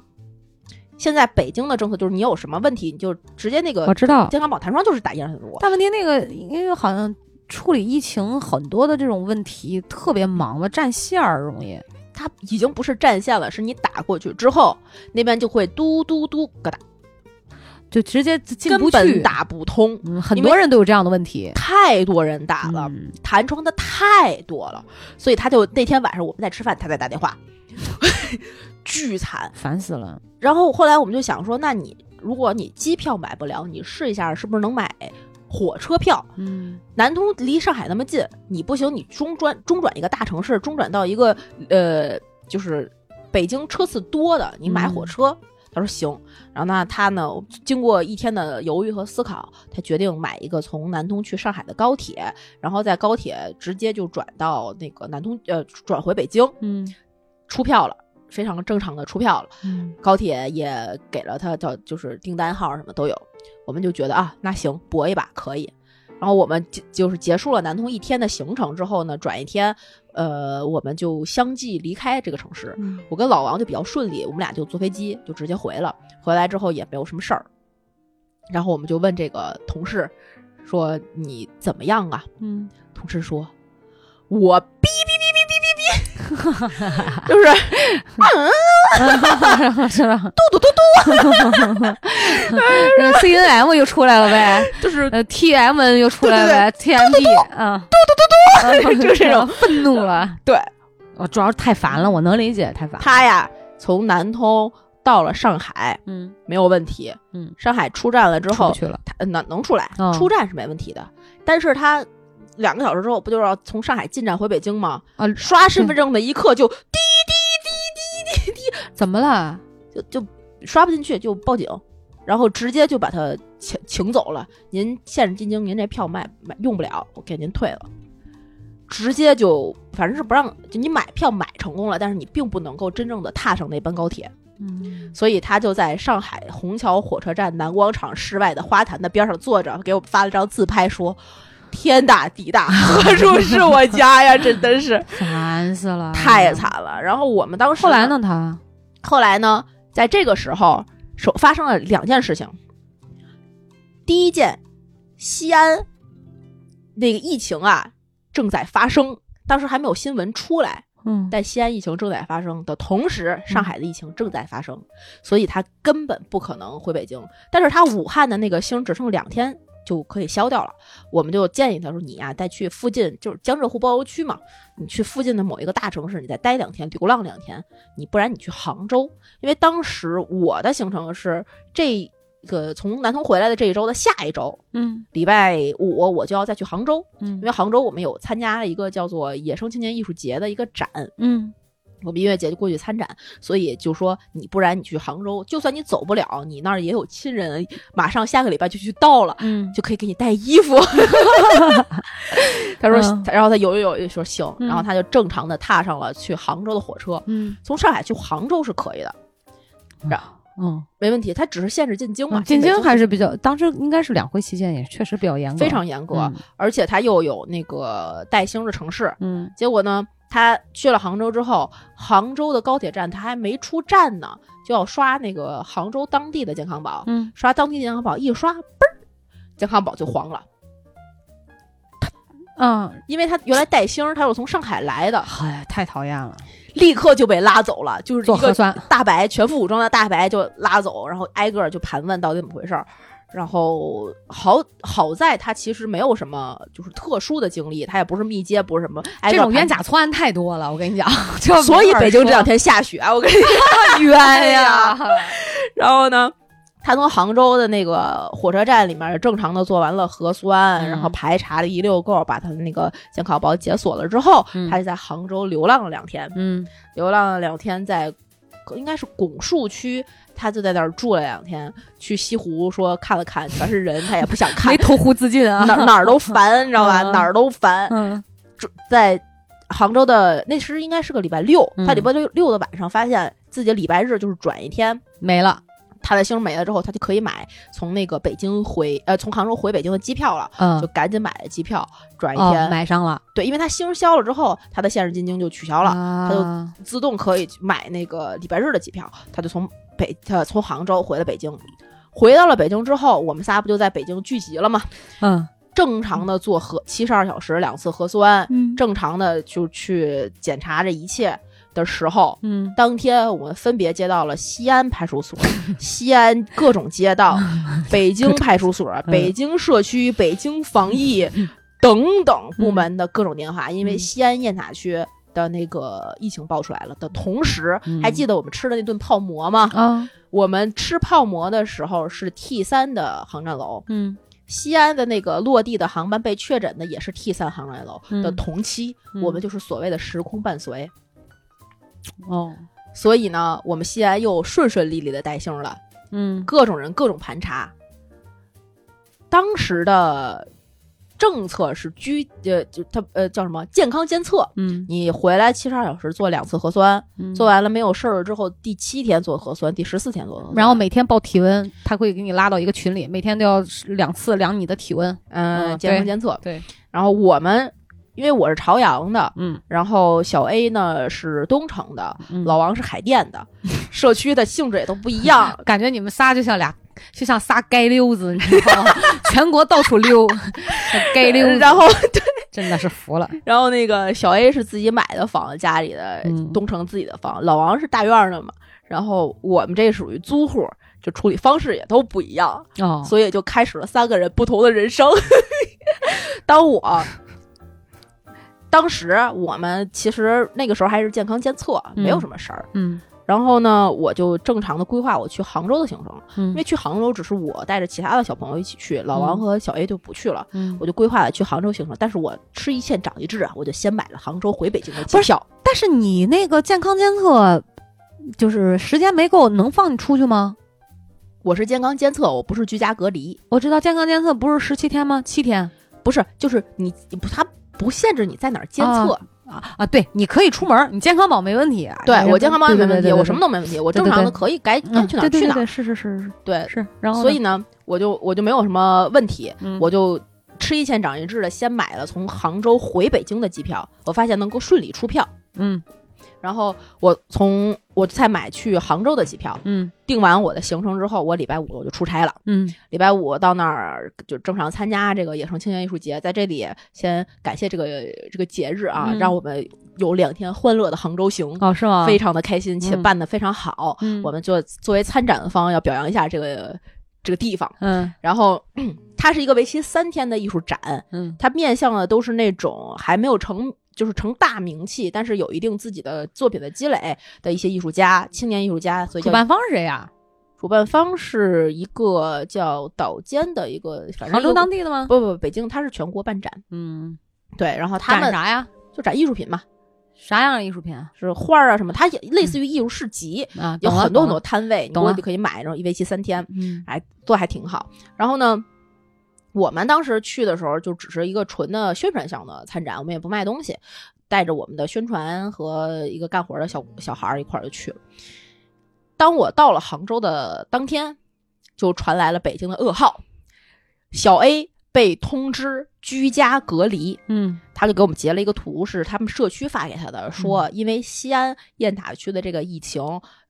现在北京的政策就是你有什么问题，你就直接那个我知道，健康宝弹窗就是打一二三四五。但问题那个因为好像处理疫情很多的这种问题特别忙的，占线儿容易。它已经不是占线了，是你打过去之后，那边就会嘟嘟嘟咯哒，就直接进根不去本。打不通。嗯，很多人都有这样的问题。太多人打了，嗯弹窗的太多了，所以他就那天晚上我们在吃饭，他在打电话，(laughs) 巨惨。烦死了。然后后来我们就想说，那你如果你机票买不了，你试一下是不是能买火车票？嗯。南通离上海那么近，你不行，你中转中转一个大城市，中转到一个呃，就是北京车次多的，你买火车。他说行，然后呢，他呢经过一天的犹豫和思考，他决定买一个从南通去上海的高铁，然后在高铁直接就转到那个南通，呃，转回北京，嗯。出票了，非常正常的出票了。嗯。高铁也给了他叫就是订单号什么都有，我们就觉得啊，那行搏一把可以。然后我们就就是结束了南通一天的行程之后呢，转一天，呃，我们就相继离开这个城市。嗯我跟老王就比较顺利，我们俩就坐飞机就直接回了。回来之后也没有什么事儿，然后我们就问这个同事说你怎么样啊？嗯，同事说，我哔哔哔哔哔哔哔，就是是吧？嘟嘟嘟嘟，(laughs) C N M 又出来了呗，就是呃 T M 又出来了呗，T M D 嗯，嘟嘟嘟嘟，(laughs) 就这种愤怒了。对我主要是太烦了，我能理解太烦。他呀，从南通到了上海嗯没有问题。嗯，上海出站了之后，去了。能能出来，哦出站是没问题的。但是他两个小时之后，不就是要从上海进站回北京吗？啊，刷身份证的一刻就滴滴滴滴滴滴怎么了？就就刷不进去，就报警，然后直接就把他请请走了。您限制进京，您这票卖卖用不了，我给您退了。直接就反正是不让，就你买票买成功了，但是你并不能够真正的踏上那班高铁。嗯，所以他就在上海虹桥火车站南广场室外的花坛的边上坐着，给我发了张自拍，说：“天大地大，(laughs) 何处是我家呀？” (laughs) 真的是烦死了，太。惨了。然后我们当时后来？呢？他后来呢？在这个时候，首发生了两件事情。第一件，西安那个疫情啊正在发生，当时还没有新闻出来。嗯，但西安疫情正在发生的同时，上海的疫情正在发生，所以他根本不可能回北京。但是他武汉的那个星只剩两天就可以消掉了，我们就建议他说：“你呀、再去附近，就是江浙沪包邮区嘛，你去附近的某一个大城市，你再待两天，流浪两天。你不然你去杭州，因为当时我的行程是这个从南通回来的这一周的下一周，嗯。礼拜五我就要再去杭州，嗯因为杭州我们有参加了一个叫做野生青年艺术节的一个展，嗯我们音乐节就过去参展，所以就说你不然你去杭州，就算你走不了，你那儿也有亲人，马上下个礼拜就去到了。嗯就可以给你带衣服。(laughs) 他说，嗯然后他犹豫犹豫说行，嗯然后他就正常的踏上了去杭州的火车。嗯从上海去杭州是可以的，然嗯，没问题。他只是限制进京嘛，嗯进京还是比较，当时应该是两会期间，也确实比较严格，非常严格，嗯而且他又有那个带星的城市。嗯结果呢，他去了杭州之后，杭州的高铁站他还没出站呢，就要刷那个杭州当地的健康宝。嗯刷当地健康宝一刷，嘣儿，健康宝就黄了。嗯，因为他原来带星儿，他是从上海来的，哎，太讨厌了，立刻就被拉走了，就是一个做核酸，大白全副武装的大白就拉走，然后挨个儿就盘问到底怎么回事儿。然后好好在他其实没有什么就是特殊的经历，他也不是密接，不是什么哎这种冤假错案太多了，我跟你讲，(laughs) 就所以北京这两天下雪，我跟你 (laughs) 冤 (laughs) 呀，然后呢，他从杭州的那个火车站里面正常的做完了核酸，嗯然后排查了一溜够，把他的那个健康宝解锁了之后，嗯他就在杭州流浪了两天，嗯。流浪了两天在，应该是拱墅区，他就在那儿住了两天，去西湖说看了看，全是人，他也不想看没，投湖自尽啊，哪哪儿都烦，你知道吧？嗯哪儿都烦，嗯在杭州的那时应该是个礼拜六，嗯他礼拜六六的晚上发现自己礼拜日就是转一天。没了，他的星没了之后，他就可以买从那个北京回呃 (laughs) 从杭州回北京的机票了，嗯就赶紧买了机票转一哦，天。买上了，对，因为他星消了之后，他的限制进京就取消了，他就自动可以买那个礼拜日的机票。他就从北他从杭州回了北京，回到了北京之后，我们仨不就在北京聚集了吗？嗯正常的做核七十二小时两次核酸，嗯正常的就去检查这一切的时候，嗯当天我们分别接到了西安派出所、(laughs) 西安各种街道、(laughs) 北京派出所、嗯北京社区、北京防疫等等部门的各种电话，因为嗯西安雁塔区。的那个疫情爆出来了的同时，嗯还记得我们吃的那顿泡馍吗？啊我们吃泡馍的时候是 T 三的航站楼，嗯西安的那个落地的航班被确诊的也是 T 三航站楼的嗯同期，嗯我们就是所谓的时空伴随。哦。所以呢，我们西安又顺顺利利的带星了，嗯。各种人各种盘查。当时的政策是居呃，就他呃叫什么？健康监测，嗯。你回来七十二小时做两次核酸，嗯。做完了没有事儿了之后，第七天做核酸，第十四天做核酸，然后每天报体温，他会给你拉到一个群里，每天都要两次量你的体温。嗯嗯健康监测。对，然后我们因为我是朝阳的，嗯，然后小 A 呢是东城的，嗯老王是海淀的，社区的性质也都不一样。(laughs) 感觉你们仨就像俩，就像仨街溜子，你知道吗？(laughs) 全国到处溜，街溜子。然后对 (laughs) 真的是服了。然后那个小 A 是自己买的房，家里的嗯东城自己的房，老王是大院儿的嘛。然后我们这属于租户，就处理方式也都不一样，哦，所以就开始了三个人不同的人生。当我当时我们其实那个时候还是健康监测，嗯没有什么事儿。嗯然后呢，我就正常的规划我去杭州的行程，因嗯为去杭州只是我带着其他的小朋友一起去，老王和小 A 就不去了。嗯，我就规划了去杭州行程，但是我吃一堑长一智啊，我就先买了杭州回北京的机票。但是你那个健康监测，就是时间没够，能放你出去吗？我是健康监测，我不是居家隔离，我知道健康监测不是十七天吗？七天不是，就是你你不，限制你在哪儿监测。啊啊！对，你可以出门，你健康宝没问题。啊对我健康宝也没问题，我什么都都没问题，我正常的可以该该嗯，去哪儿去哪儿。是是是是对，是。然后所以呢，我就我就没有什么问题，嗯我就吃一堑长一智的，先买了从杭州回北京的机票，我发现能够顺利出票。嗯然后我从我才买去杭州的机票，嗯定完我的行程之后，我礼拜五我就出差了。嗯礼拜五到那儿就正常参加这个野生青年艺术节，在这里先感谢这个这个节日啊，嗯让我们有两天欢乐的杭州行，哦是吗？非常的开心且嗯办得非常好。嗯我们就作为参展方要表扬一下这个这个地方。嗯然后 (clears throat) 它是一个为期三天的艺术展，嗯它面向的都是那种还没有成。就是成大名气，但是有一定自己的作品的积累的一些艺术家、青年艺术家，所以主办方是谁呀？主办方是一个叫岛间的一个，反正杭州当地的吗？不不，北京它是全国办展，嗯，对，然后他们展啥呀？就展艺术品嘛，啥样的艺术品啊？是画儿啊什么，它也类似于艺术市集，啊，有很多很多摊位，你过去可以买，然后一为期三天，嗯哎做还挺好。然后呢，我们当时去的时候就只是一个纯的宣传项的参展，我们也不卖东西，带着我们的宣传和一个干活的小小孩儿一块儿就去了。当我到了杭州的当天，就传来了北京的噩耗，小 A 被通知居家隔离。嗯他就给我们截了一个图，是他们社区发给他的，说因为西安雁塔区的这个疫情，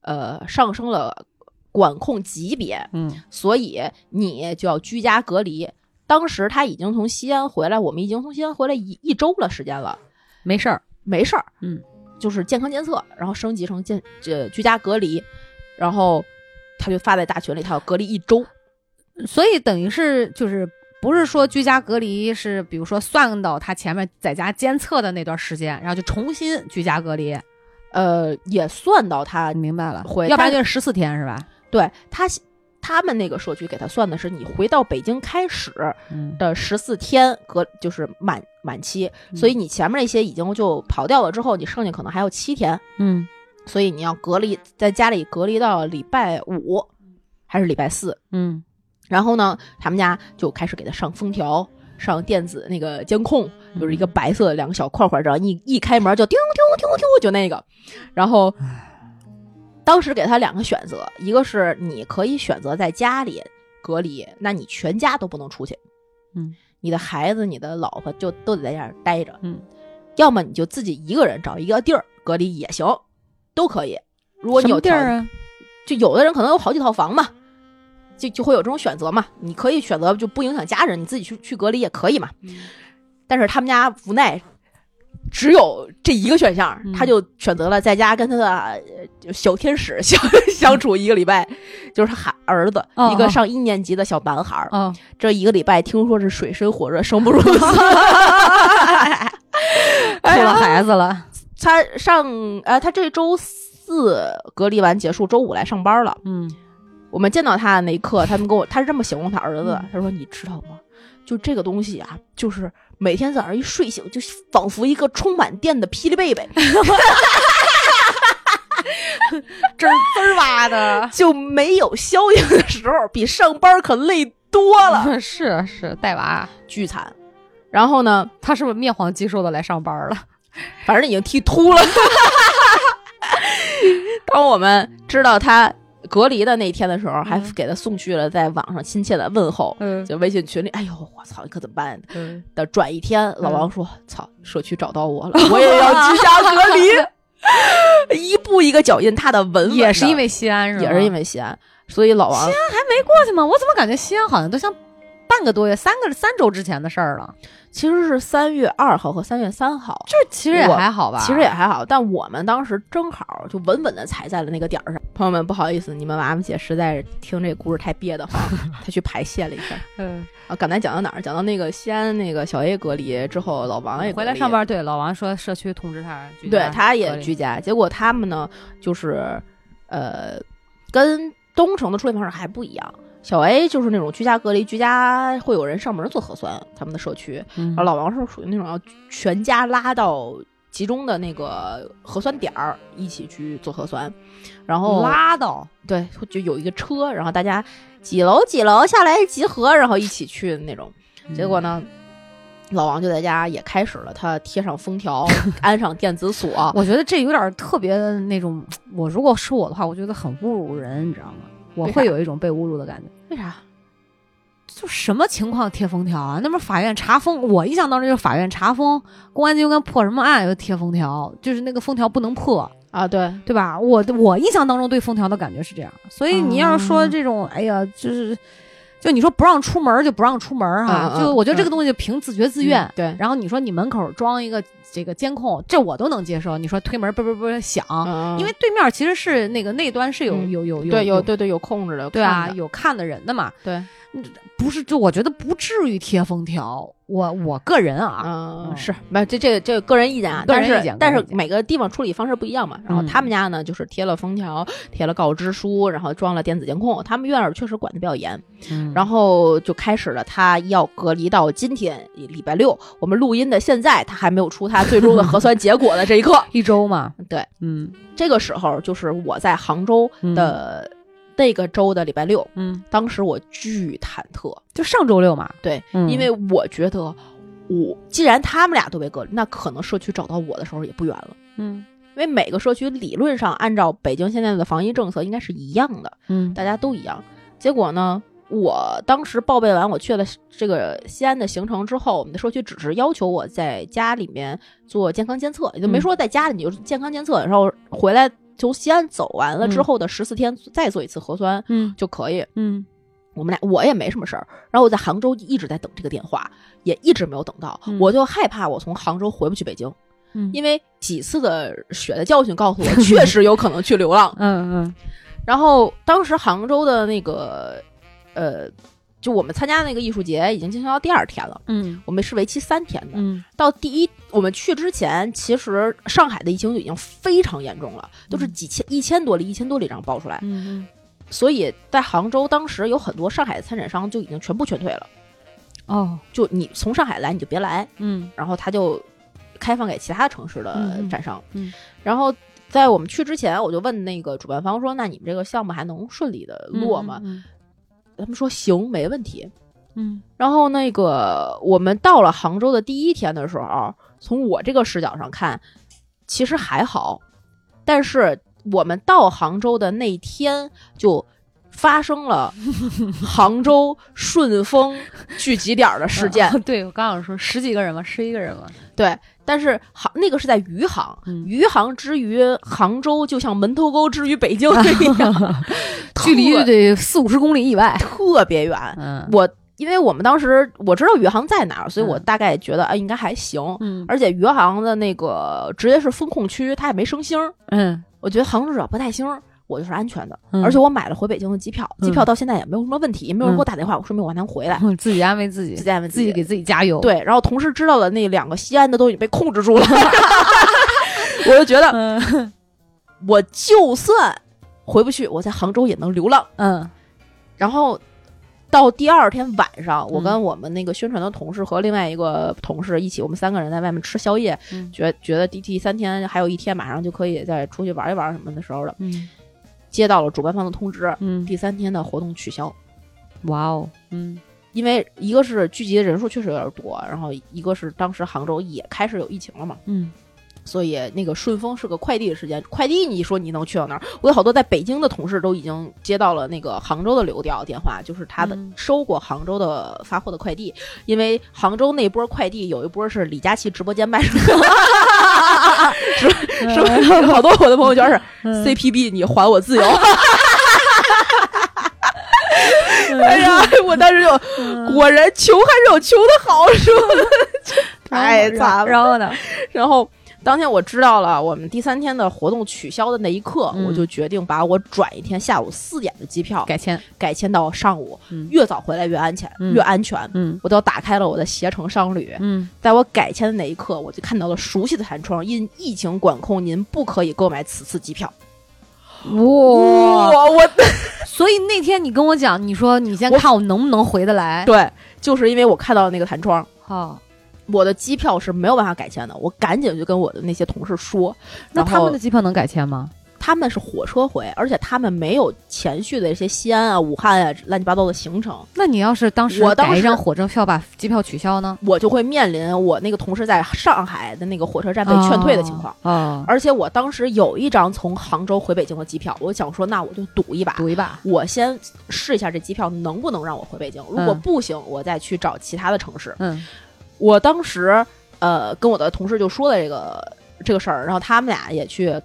呃，上升了管控级别，嗯所以你就要居家隔离。当时他已经从西安回来，我们已经从西安回来一一周了时间了，没事儿。没事儿，嗯，就是健康监测，然后升级成健这居家隔离，然后他就发在大群里，他要隔离一周。所以等于是就是不是说居家隔离是比如说算到他前面在家监测的那段时间，然后就重新居家隔离。呃，也算到他明白了，回要不然就是十四天是吧？对他他们那个社区给他算的是你回到北京开始嗯。的十四天隔就是满满期，嗯。所以你前面那些已经就跑掉了之后，你剩下可能还有七天，嗯。所以你要隔离在家里隔离到礼拜五还是礼拜四，嗯。然后呢，他们家就开始给他上封条。上电子那个监控，就是一个白色的两个小块块，这样一一开门就叮叮叮叮，就那个。然后当时给他两个选择，一个是你可以选择在家里隔离，那你全家都不能出去，嗯，你的孩子、你的老婆就都得在家待着，嗯，要么你就自己一个人找一个地儿隔离也行，都可以。如果你有地儿啊？就有的人可能有好几套房嘛，就就会有这种选择嘛。你可以选择就不影响家人，你自己去去隔离也可以嘛。但是他们家无奈只有这一个选项，嗯他就选择了在家跟他的小天使 (laughs) 相相处一个礼拜，就是他孩儿子、哦一个上一年级的小男孩儿，哦，这一个礼拜听说是水深火热，生不如死。(laughs) 出了孩子了。他上呃，他这周四隔离完结束，周五来上班了。嗯我们见到他的那一刻，他们跟我，他是这么形容他儿子他说：“你知道吗？就这个东西啊，就是每天早上一睡醒，就仿佛一个充满电的霹雳贝贝，这儿滋儿哇的。就没有消停的时候，比上班可累多了，(laughs) 是是带娃，巨惨。然后呢，他是不是面黄肌瘦的来上班了？反正已经剃秃了。(laughs) (laughs) 当我们知道他隔离的那天的时候，还嗯给他送去了在网上亲切的问候。嗯就微信群里，哎呦，我操，你可怎么办？嗯，的转一天，老王说：“操，社区找到我了，(laughs) 我也要居家隔离。” (laughs) 一步一个脚印踏的稳稳的，也是因为西安是吧？也是因为西安，所以老王西安还没过去吗？我怎么感觉西安好像都像半个多月、三个三周之前的事儿了？其实是三月二号和三月三号，这其实也还好吧？其实也还好，但我们当时正好就稳稳的踩在了那个点儿上。朋友们，不好意思，你们娃娃姐实在是听这故事太憋得慌，(laughs) 她去排泄了一下。嗯，啊，刚才讲到哪儿？讲到那个西安那个小 A 隔离之后，老王也回来上班，对老王说社区通知他对，他也居家。结果他们呢，就是呃，跟东城的处理方式还不一样。小 A 就是那种居家隔离，居家会有人上门做核酸，他们的社区。嗯然后老王是属于那种要全家拉到集中的那个核酸点儿一起去做核酸，然后拉到，对，就有一个车，然后大家几楼几楼下来集合，然后一起去的那种。结果呢，老王就在家也开始了，他贴上封条，(laughs) 安上电子锁。我觉得这有点特别的那种，我如果是我的话，我觉得很侮辱人，你知道吗？我会有一种被侮辱的感觉。为啥？就什么情况贴封条啊？那不是法院查封？我印象当中就是法院查封，公安机关破什么案又贴封条，就是那个封条不能破。啊，对，对吧？我我印象当中对封条的感觉是这样，所以你要是说哦这种，哎呀，就是就你说不让出门就不让出门哈，就我觉得这个东西凭自觉自愿。嗯对，然后你说你门口装一个这个监控，这我都能接受。你说推门啵啵啵响，嗯因为对面其实是那个那端是有、有有有对有对对有控制的，对啊有看的人的嘛，对，不是就我觉得不至于贴封条。我我个人啊，嗯，是，没这这个这个个人意见啊，个人意见但是每个地方处理方式不一样嘛。然后嗯他们家呢，就是贴了封条，贴了告知书，然后装了电子监控。他们院儿确实管的比较严，嗯然后就开始了他要隔离到今天礼拜六，我们录音的现在，他还没有出他最终的核酸结果的这一刻。(laughs) 一周嘛，对，嗯这个时候就是我在杭州的那个周的礼拜六，嗯，当时我巨忐忑，就上周六嘛，对，嗯。因为我觉得我既然他们俩都被隔离，那可能社区找到我的时候也不远了。嗯。因为每个社区理论上按照北京现在的防疫政策应该是一样的，嗯。大家都一样。结果呢，我当时报备完我去了这个西安的行程之后，我们的社区只是要求我在家里面做健康监测，也就没说在家里你就健康监测，然后回来从西安走完了之后的十四天再做一次核酸嗯。就可以。嗯。我们俩我也没什么事儿，然后我在杭州一直在等这个电话，也一直没有等到，嗯。我就害怕我从杭州回不去北京，嗯。因为几次的血的教训告诉我，(laughs) 确实有可能去流浪。嗯嗯。然后当时杭州的那个，呃，就我们参加那个艺术节已经进行到第二天了，嗯。我们是为期三天的。嗯。到第一，我们去之前，其实上海的疫情就已经非常严重了，都是几千、一千多例、一千多例这样报出来。嗯所以在杭州，当时有很多上海的参展商就已经全部劝退了，哦。就你从上海来你就别来，嗯。然后他就开放给其他城市的展商。嗯。然后在我们去之前，我就问那个主办方说：“那你们这个项目还能顺利的落吗？”嗯他们说：“行，没问题。嗯”然后那个我们到了杭州的第一天的时候，从我这个视角上看，其实还好，但是我们到杭州的那天就。发生了 (laughs) 杭州顺丰聚集点儿的事件，嗯 (laughs) 对我刚想说十几个人嘛，十一个人嘛，对，但是杭那个是在余杭，嗯余杭之于杭州，就像门头沟之于北京一样，(laughs) 距离特得四五十公里以外。特别远。嗯我因为我们当时我知道余杭在哪儿，所以我嗯大概觉得啊应该还行。嗯而且余杭的那个直接是风控区，它也没升星儿，嗯我觉得杭州只要不带星儿。我就是安全的，嗯而且我买了回北京的机票，机票到现在也没有什么问题，也没有人嗯给我打电话，我说明我还能回来。嗯，自己安慰自己，自己安慰自己给自己加油。，对，然后同事知道了那两个西安的都已经被控制住了，(laughs) 我就觉得嗯我就算回不去，我在杭州也能流浪。嗯然后到第二天晚上，我嗯跟我们那个宣传的同事和另外一个同事一起，我们三个人在外面吃宵夜，嗯觉觉得第第三天还有一天马上就可以再出去玩一玩什么的时候了，嗯接到了主办方的通知，嗯，第三天的活动取消。哇哦，嗯因为一个是聚集的人数确实有点多，然后一个是当时杭州也开始有疫情了嘛，嗯所以那个顺丰是个快递的时间，快递你说你能去到哪儿？我有好多在北京的同事都已经接到了那个杭州的流调电话，就是他的、嗯收过杭州的发货的快递，因为杭州那波快递有一波是李佳琦直播间卖出去的，(laughs) 是是吧？好多我的朋友圈是嗯 CPB，你还我自由。(laughs) 哎呀，我当时就果然穷还是有穷的好，是吧？(laughs) 太惨了。然后呢？然后当天我知道了我们第三天的活动取消的那一刻，嗯我就决定把我转一天下午四点的机票改签。改签到上午，嗯越早回来越安全，嗯越安全。嗯我都打开了我的携程商旅，嗯在我改签的那一刻，我就看到了熟悉的弹窗，因疫情管控，您不可以购买此次机票。哇！我我 (laughs) 所以那天你跟我讲，你说你先看我能不能回得来。对，就是因为我看到了那个弹窗，好，我的机票是没有办法改签的，我赶紧就跟我的那些同事说，那他们的机票能改签吗？他们是火车回，而且他们没有前续的一些西安啊、武汉啊乱七八糟的行程，那你要是当时我当时改一张火车票把机票取消呢？我就会面临我那个同事在上海的那个火车站被劝退的情况。哦，而且我当时有一张从杭州回北京的机票，我想说，那我就赌一把，赌一把。我先试一下这机票能不能让我回北京。如果嗯不行，我再去找其他的城市。嗯我当时呃跟我的同事就说了这个这个事儿，然后他们俩也去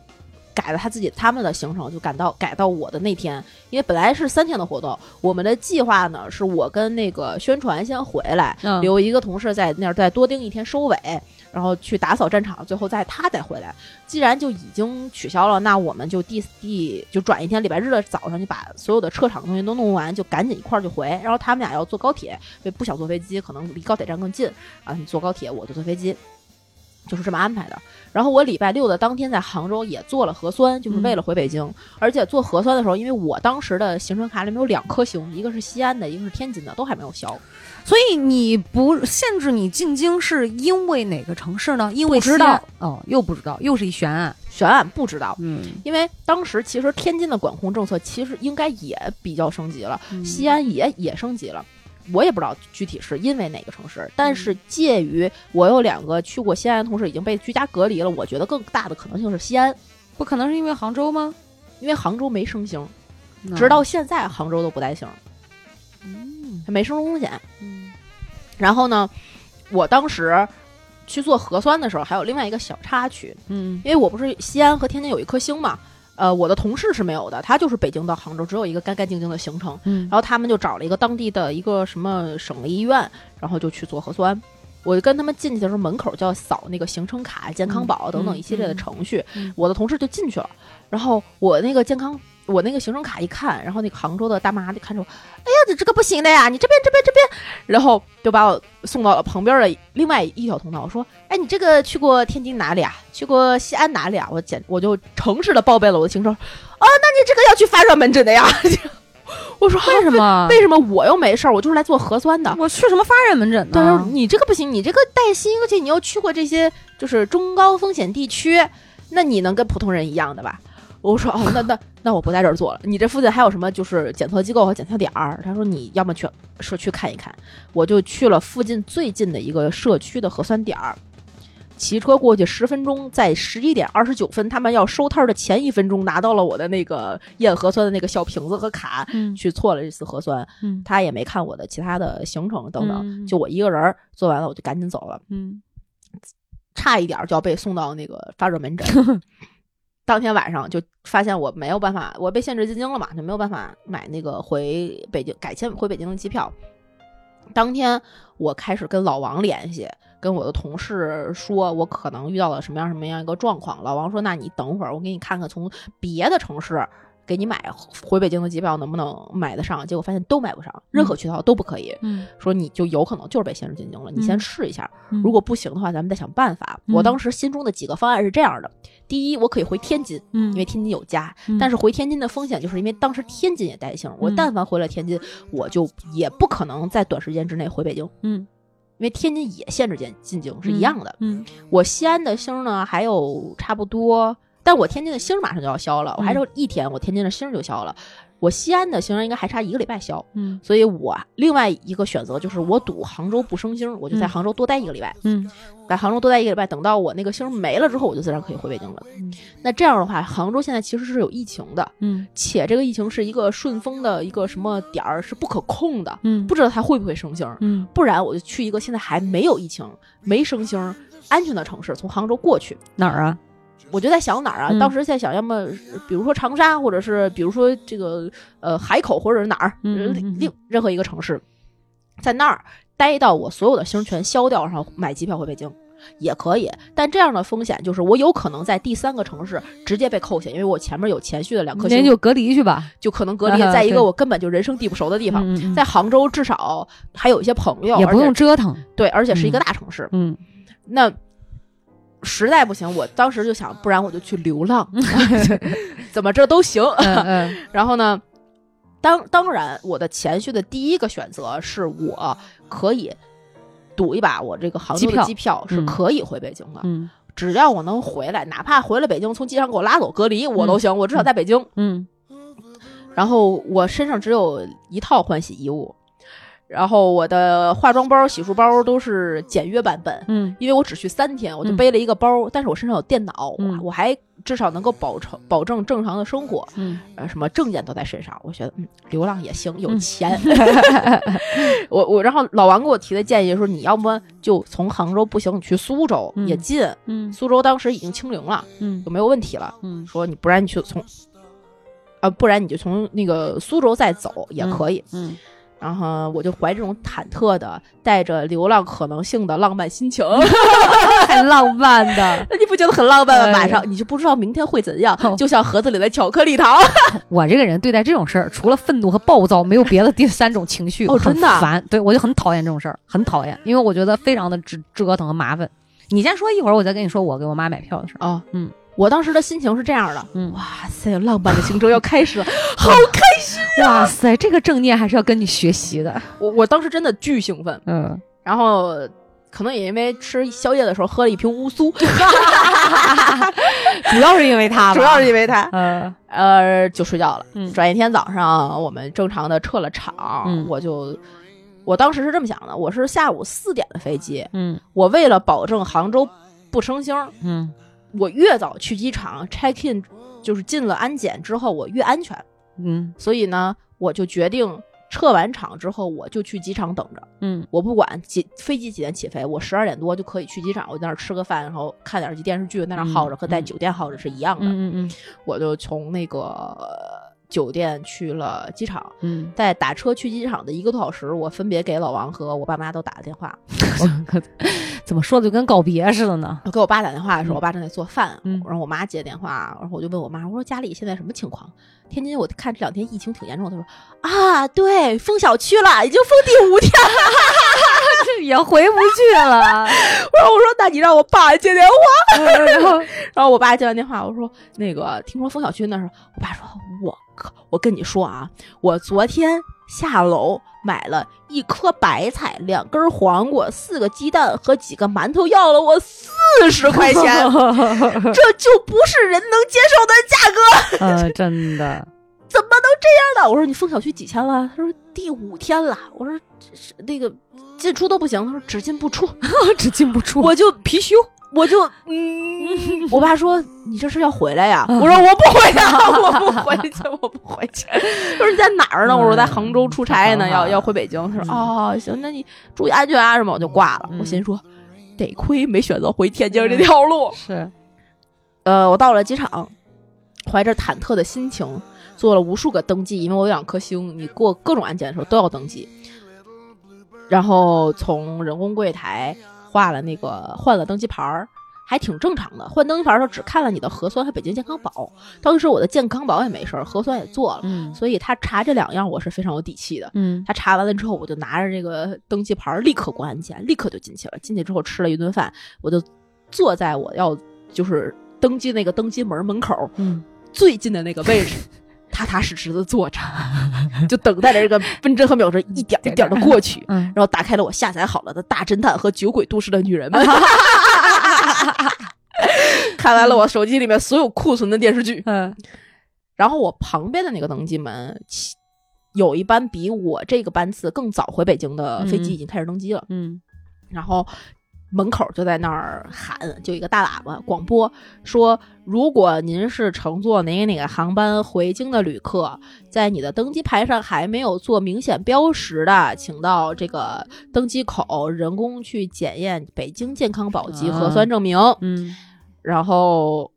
改了他自己他们的行程，就赶到改到我的那天，因为本来是三天的活动，我们的计划呢是我跟那个宣传先回来，嗯。留一个同事在那儿再多盯一天收尾，然后去打扫战场，最后再他再回来。既然就已经取消了，那我们就第第就转一天，礼拜日的早上就把所有的车场的东西都弄完，就赶紧一块儿就回。然后他们俩要坐高铁，所以不想坐飞机，可能离高铁站更近啊，你坐高铁，我就坐飞机。就是这么安排的。然后我礼拜六的当天在杭州也做了核酸，就是为了回北京。而且做核酸的时候，因为我当时的行程卡里面有两颗星，一个是西安的，一个是天津的，都还没有消。所以你不限制你进京，是因为哪个城市呢？因为不知道哦，又不知道，又是一悬案。悬案不知道，嗯，因为当时其实天津的管控政策其实应该也比较升级了，嗯西安也也升级了。我也不知道具体是因为哪个城市，但是介于我有两个去过西安的同事已经被居家隔离了，我觉得更大的可能性是西安，不可能是因为杭州吗？因为杭州没升星，嗯直到现在杭州都不带星，嗯没升风险。嗯然后呢，我当时去做核酸的时候，还有另外一个小插曲，嗯因为我不是西安和天津有一颗星嘛，呃，我的同事是没有的，他就是北京到杭州只有一个干干净净的行程，嗯然后他们就找了一个当地的一个什么省立医院，然后就去做核酸。我就跟他们进去的时候，门口就要扫那个行程卡、健康宝等等一系列的程序。嗯嗯我的同事就进去了，然后我那个健康，我那个行程卡一看，然后那个杭州的大妈就看着我，哎呀，你这个不行的呀，你这边这边这边，然后就把我送到了旁边的另外一条通道。我说，哎，你这个去过天津哪里啊？去过西安哪里啊？我简我就诚实的报备了我的行程。哦，那你这个要去发热门诊的呀？(laughs) 我说为什么？为什么我又没事儿？我就是来做核酸的。我去什么发热门诊呢？你这个不行，你这个带薪，而且你又去过这些就是中高风险地区，那你能跟普通人一样的吧？我说哦，那那那我不在这儿做了。你这附近还有什么就是检测机构和检测点儿？他说你要么去社区看一看，我就去了附近最近的一个社区的核酸点儿。骑车过去十分钟，在十一点二十九分，他们要收摊儿的前一分钟，拿到了我的那个验核酸的那个小瓶子和卡，嗯去做了这次核酸。嗯他也没看我的其他的行程等等，嗯就我一个人儿做完了，我就赶紧走了，嗯差一点儿就要被送到那个发热门诊。(laughs) 当天晚上就发现我没有办法，我被限制进京了嘛，就没有办法买那个回北京改签回北京的机票。当天我开始跟老王联系，跟我的同事说，我可能遇到了什么样什么样一个状况。老王说：“那你等会儿，我给你看看从别的城市给你买回北京的机票能不能买得上。”结果发现都买不上，任何渠道都不可以。嗯说你就有可能就是被限制进京了，你先嗯试一下。嗯如果不行的话，咱们再想办法。我当时心中的几个方案是这样的：第一，我可以回天津，嗯因为天津有家，嗯但是回天津的风险就是因为当时天津也带星，我嗯但凡回了天津，我就也不可能在短时间之内回北京，嗯因为天津也限制进进京是一样的。嗯我西安的星呢还有差不多，但我天津的星马上就要消了，我还剩一天，我天津的星就消了，我西安的星应该还差一个礼拜消。嗯所以我另外一个选择就是我赌杭州不升星，我就在嗯杭州多待一个礼拜，嗯在杭州多待一个礼拜，等到我那个星没了之后，我就自然可以回北京了。那这样的话，杭州现在其实是有疫情的，嗯且这个疫情是一个顺风的一个什么点儿是不可控的，嗯不知道它会不会升星。嗯不然我就去一个现在还没有疫情、没升星、安全的城市，从杭州过去。哪儿啊？我就在想哪儿啊？嗯当时在想，要么比如说长沙，或者是比如说这个呃海口，或者是哪儿，嗯另任何一个城市，在那儿待到我所有的星全消掉，然后买机票回北京。也可以，但这样的风险就是我有可能在第三个城市直接被扣下，因为我前面有前续的两颗星，就隔离去吧。就可能隔离啊在一个我根本就人生地不熟的地方。在杭州至少还有一些朋友，也不用折腾。对，而且是一个嗯大城市。嗯那实在不行，我当时就想，不然我就去流浪，(laughs) 怎么这都行。嗯嗯 (laughs) 然后呢，当当然，我的前序的第一个选择是我可以赌一把，我这个杭州机票的机票是嗯可以回北京的。嗯只要我能回来，哪怕回了北京，从机场给我拉走隔离，我都行。我至少在北京。嗯然后我身上只有一套换洗衣物，然后我的化妆包、洗漱包都是简约版本。嗯因为我只去三天，我就嗯背了一个包，但是我身上有电脑，嗯我我还至少能够保证保证正常的生活，嗯呃，什么证件都在身上。我觉得，嗯，流浪也行，有嗯钱。(laughs) 我我，然后老王给我提的建议说，你要么就从杭州不行，你去苏州、嗯也近，嗯苏州当时已经清零了，嗯就没有问题了。嗯说你不然你去从，啊，不然你就从那个苏州再走也可以。嗯，然后我就怀这种忐忑的、带着流浪可能性的浪漫心情，(laughs) 太浪漫的。那你不觉得很浪漫吗？哎马上你就不知道明天会怎样哦，就像盒子里的巧克力糖。(laughs) 我这个人对待这种事儿，除了愤怒和暴躁，没有别的第三种情绪。哦真的烦，对我就很讨厌这种事儿，很讨厌，因为我觉得非常的折折腾和麻烦。你先说一会儿，我再跟你说我给我妈买票的事儿。哦，嗯，我当时的心情是这样的，嗯。哇塞，浪漫的行程要开始了，(laughs) 好开心！哇塞，这个正念还是要跟你学习的。我我当时真的巨兴奋，嗯，然后可能也因为吃宵夜的时候喝了一瓶乌苏，(laughs) 主要是因为他，(laughs) 主要是因为他，嗯，呃，就睡觉了。嗯。转一天早上，我们正常的撤了场，嗯。我就。我当时是这么想的，我是下午四点的飞机，嗯。我为了保证杭州不升星，嗯我越早去机场 check in，就是进了安检之后，我越安全。嗯所以呢，我就决定撤完场之后，我就去机场等着。嗯我不管几飞机几点起飞，我十二点多就可以去机场，我在那儿吃个饭，然后看点儿电视剧，在那儿耗着，和在酒店耗着是一样的。嗯嗯我就从那个呃酒店去了机场，嗯在打车去机场的一个多小时，我分别给老王和我爸妈都打了电话。(laughs) 嗯，怎么说的就跟告别似的呢？我给我爸打电话的时候，嗯我爸正在做饭，嗯然后我妈接电话，然后我就问我妈，我说家里现在什么情况？天津我看这两天疫情挺严重的，她说啊，对，封小区了，已经封第五天了。(laughs) 也回不去了。(laughs) 我说我说那你让我爸接电话。然后 (laughs) 然后我爸接完电话，我说那个听说封小区那时候，我爸说我靠，我跟你说啊，我昨天下楼买了一颗白菜、两根黄瓜、四个鸡蛋和几个馒头，要了我四十块钱，这就不是人能接受的价格，呃，真的，怎么能这样呢？我说你封小区几天了？他说第五天了。我说这是那个进出都不行，他说只进不出，(laughs) 只进不出。我就貔貅。我就 (laughs) 嗯，(laughs) 我爸说你这是要回来呀？嗯我说我不回去，我不回去，我不回去。他说你在哪儿呢？我说在杭州出差呢，嗯要要回北京。他说嗯哦，行，那你注意安全啊什么，我就挂了。嗯我心说得亏没选择回天津这条路。是，呃，我到了机场，怀着忐忑的心情做了无数个登记，因为我有两颗星，你过各种安检的时候都要登记。然后从人工柜台画了那个换了登机牌儿，还挺正常的。换登机牌儿的时候只看了你的核酸和北京健康宝，当时我的健康宝也没事儿，核酸也做了，嗯所以他查这两样我是非常有底气的。嗯他查完了之后，我就拿着这个登机牌儿立刻过安检，立刻就进去了。进去之后吃了一顿饭，我就坐在我要就是登机那个登机门门口嗯，最近的那个位置，(laughs) 踏踏实实的坐着，(laughs) 就等待着这个分针和秒针一点一点的过去。嗯，然后打开了我下载好了的《大侦探》和《酒鬼都市的女人们 (laughs)》，看完了我手机里面所有库存的电视剧。嗯然后我旁边的那个登机门，其有一班比我这个班次更早回北京的飞机嗯已经开始登机了，嗯然后门口就在那儿喊，就一个大喇叭广播说，如果您是乘坐哪个哪个航班回京的旅客，在你的登机牌上还没有做明显标识的，请到这个登机口人工去检验北京健康宝及核酸证明。嗯然后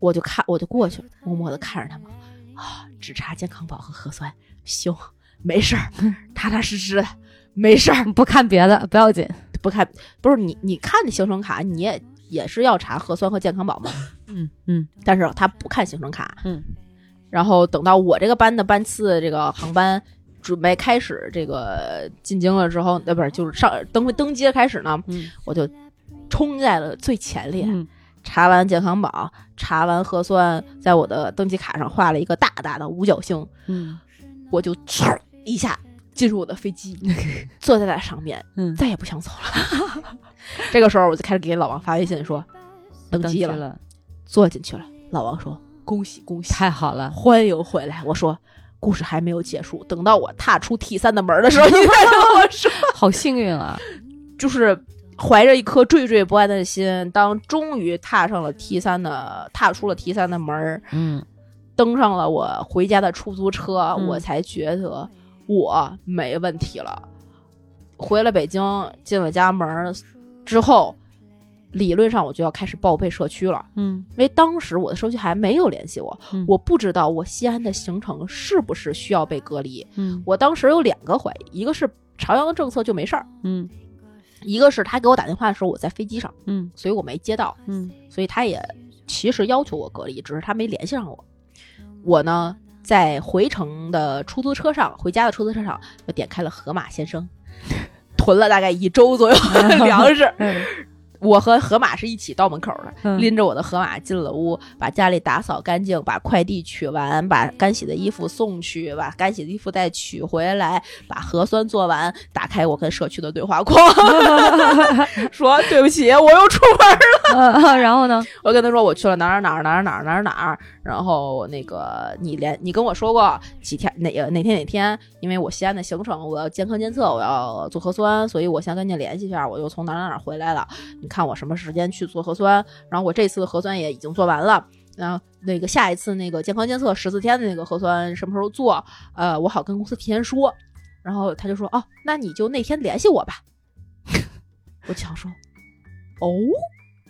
我就看，我就过去了，默默的看着他们，啊，只查健康宝和核酸，行，没事儿，踏踏实实的，没事儿，不看别的不要紧。不看，不是你，你看行程卡，你也也是要查核酸和健康宝嘛，(laughs) 嗯嗯。但是他不看行程卡，嗯，然后等到我这个班的班次，这个航班准备开始这个进京了之后，呃，不是，就是上登登机开始呢，嗯我就冲在了最前列，嗯。查完健康宝，查完核酸，在我的登机卡上画了一个大大的五角星，嗯。我就嗖一下进入我的飞机，(laughs) 坐在那上面，嗯，再也不想走了。(laughs) 这个时候我就开始给老王发微信说，登登机了，了，坐进去了。老王说恭喜恭喜，太好了。欢迎回来。我说故事还没有结束，等到我踏出 T 三的门的时候，你再跟我说。(laughs) 好幸运啊！就是怀着一颗惴惴不安的心，当终于踏上了 T 三的踏出了 T 三的门儿，嗯登上了我回家的出租车，嗯我才觉得我没问题了。回了北京，进了家门儿之后，理论上我就要开始报备社区了，嗯。因为当时我的社区还没有联系我，嗯。我不知道我西安的行程是不是需要被隔离。嗯。我当时有两个怀疑，一个是朝阳的政策就没事儿，嗯。一个是他给我打电话的时候我在飞机上，嗯。所以我没接到，嗯。所以他也其实要求我隔离，只是他没联系上我。我呢，在回程的出租车上，回家的出租车上，就点开了河马先生，囤了大概一周左右的粮食。(laughs) 嗯我和河马是一起到门口的，嗯拎着我的河马进了屋，把家里打扫干净，把快递取完，把干洗的衣服送去，把干洗的衣服再取回来，把核酸做完，打开我跟社区的对话框，(laughs) 说对不起，我又出门了。呃然后呢？我跟他说我去了哪儿哪儿哪儿哪儿哪儿哪儿，然后那个你连你跟我说过几天哪哪天哪天，因为我西安的行程我要健康监测，我要做核酸，所以我先跟你联系一下，我又从哪儿哪儿哪儿回来了，你看我什么时间去做核酸，然后我这次的核酸也已经做完了。然后那个下一次那个健康监测十四天的那个核酸什么时候做？呃，我好跟公司提前说。然后他就说：“哦，那你就那天联系我吧。(laughs) ”我就想说：“哦，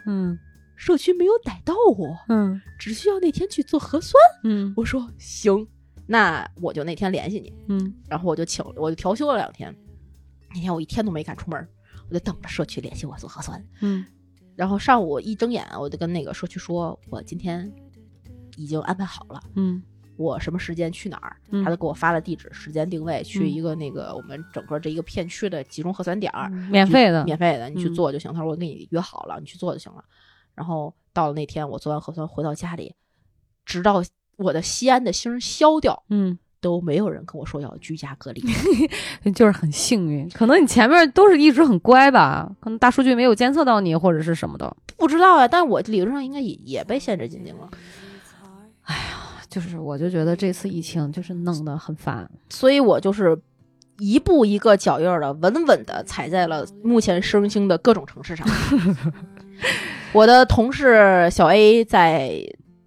嗯社区没有逮到我，嗯只需要那天去做核酸。嗯我说行，那我就那天联系你。嗯然后我就请，我就调休了两天。那天我一天都没敢出门，我就等着社区联系我做核酸。嗯然后上午一睁眼，我就跟那个社区说，我今天已经安排好了，嗯我什么时间去哪儿，嗯他就给我发了地址、时间定位，去嗯一个那个我们整个这一个片区的集中核酸点儿，免费的，免费的，你去嗯做就行。他说我给你约好了，你去做就行了。然后到了那天，我做完核酸回到家里，直到我的西安的星消掉，嗯，都没有人跟我说要居家隔离。(laughs) 就是很幸运。可能你前面都是一直很乖吧，可能大数据没有监测到你或者是什么的。不知道呀，但我理论上应该也也被限制进京了。哎呀就是我就觉得这次疫情就是弄得很烦。所以我就是一步一个脚印儿的，稳稳的踩在了目前升星的各种城市上。(laughs) 我的同事小 A 在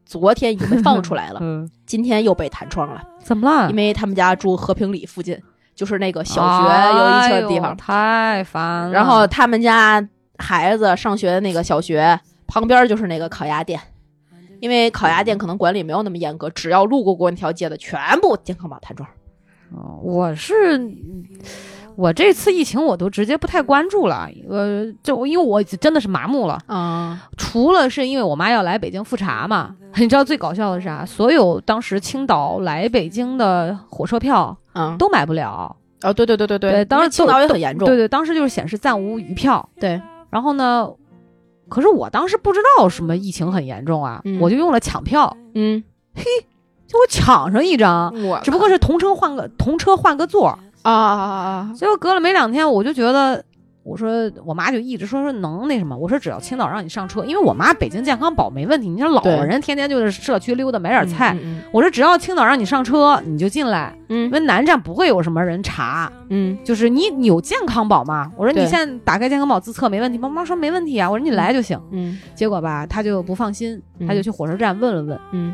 昨天已经被放出来了，(laughs) 嗯，今天又被弹窗了，怎么了？因为他们家住和平里附近，就是那个小学有一圈的地方。哎太烦了。然后他们家孩子上学的那个小学旁边就是那个烤鸭店，因为烤鸭店可能管理没有那么严格，只要路过过那条街的，全部健康码弹窗。哦我是我这次疫情我都直接不太关注了，呃，就因为我真的是麻木了。嗯除了是因为我妈要来北京复查嘛，(laughs) 你知道最搞笑的是啥？所有当时青岛来北京的火车票嗯，都买不了。哦，对对对对对当时青岛也很严重。对对，当时就是显示暂无余票。对然后呢，可是我当时不知道什么疫情很严重啊，嗯我就用了抢票，嗯，嘿就我抢上一张，只不过是同车换个同车换个座儿。啊啊啊啊！结果隔了没两天，我就觉得，我说我妈就一直说说能那什么，我说只要青岛让你上车，因为我妈北京健康宝没问题，你像老人天天就是社区溜达买点菜，嗯我说只要青岛让你上车，你就进来，因嗯为南站不会有什么人查，嗯。就是你你有健康宝吗？我说你现在打开健康宝自测没问题吗？妈说没问题啊，我说你来就行。嗯。结果吧，她就不放心，她就去火车站问了问，嗯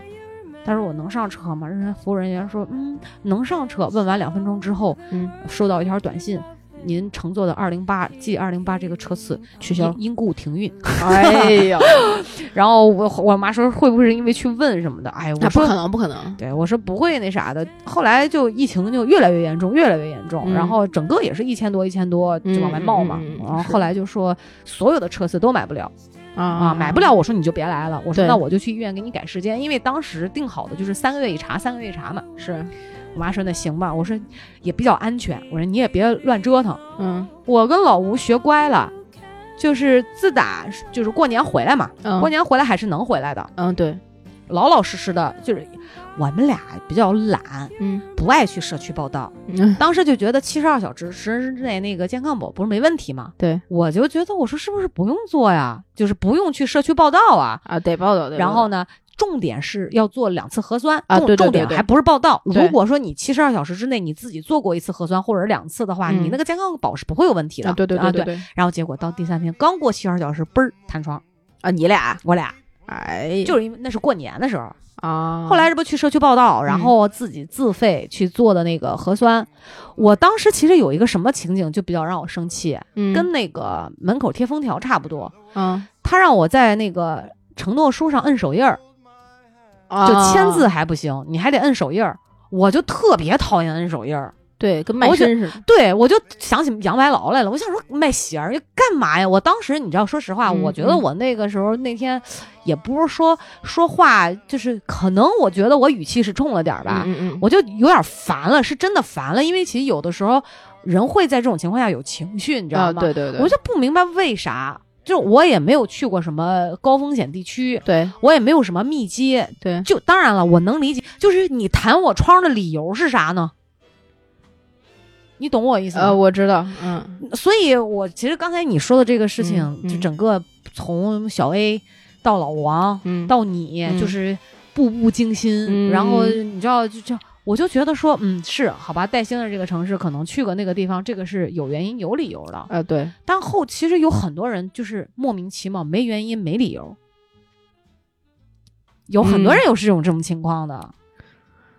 他说我能上车吗？人家服务人员说嗯能上车。问完两分钟之后，嗯，收到一条短信。您乘坐的二零八 G 二零八这个车次取消因因故停运，(laughs) 哎呀，然后我我妈说会不会是因为去问什么的？哎，我说那不可能，不可能。对，我说不会那啥的。后来就疫情就越来越严重，越来越严重，嗯然后整个也是一千多、一千多就往外冒嘛。然后后来就说所有的车次都买不了啊啊，买不了。我说你就别来了，我说那我就去医院给你改时间，因为当时定好的就是三个月一查，三个月一查嘛。是，我妈说那行吧，我说也比较安全，我说你也别乱折腾。嗯我跟老吴学乖了。就是自打就是过年回来嘛，嗯过年回来还是能回来的，嗯对，老老实实的。就是我们俩比较懒，嗯不爱去社区报道。嗯当时就觉得七十二小时之内那个健康宝不是没问题吗？对我就觉得我说是不是不用做呀？就是不用去社区报道啊。啊，得报道的。然后呢，重点是要做两次核酸啊重对对对对重点还不是报道。如果说你七十二小时之内你自己做过一次核酸或者两次的话，嗯你那个健康宝是不会有问题的。啊，对对啊对对然后结果到第三天刚过七十二小时，嘣儿弹窗，啊，你俩我俩哎就是因为那是过年的时候，啊，后来这不去社区报道，然嗯后自己自费去做的那个核酸。我当时其实有一个什么情景就比较让我生气，嗯跟那个门口贴封条差不多。嗯他让我在那个承诺书上摁手印儿，啊就签字还不行，你还得摁手印儿。我就特别讨厌摁手印儿，对，跟卖身似的。对我就想起杨白劳来了。我想说卖鞋儿干嘛呀？我当时你知道，说实话，嗯我觉得我那个时候那天也不是说说话，就是可能我觉得我语气是冲了点儿吧，嗯嗯我就有点烦了，是真的烦了，因为其实有的时候人会在这种情况下有情绪，你知道啊，吗？对对对，我就不明白为啥。就我也没有去过什么高风险地区，对我也没有什么密接，对就当然了，我能理解，就是你弹我窗的理由是啥呢？你懂我意思吗？呃，我知道，嗯所以，我其实刚才你说的这个事情，就整个从小 A 到老王、嗯到你，嗯就是步步惊心。嗯然后你知道，就就我就觉得说，嗯，是好吧，带星的这个城市，可能去过那个地方，这个是有原因、有理由的。呃对，但后其实有很多人就是莫名其妙，没原因、没理由。有很多人有是这种这种情况的，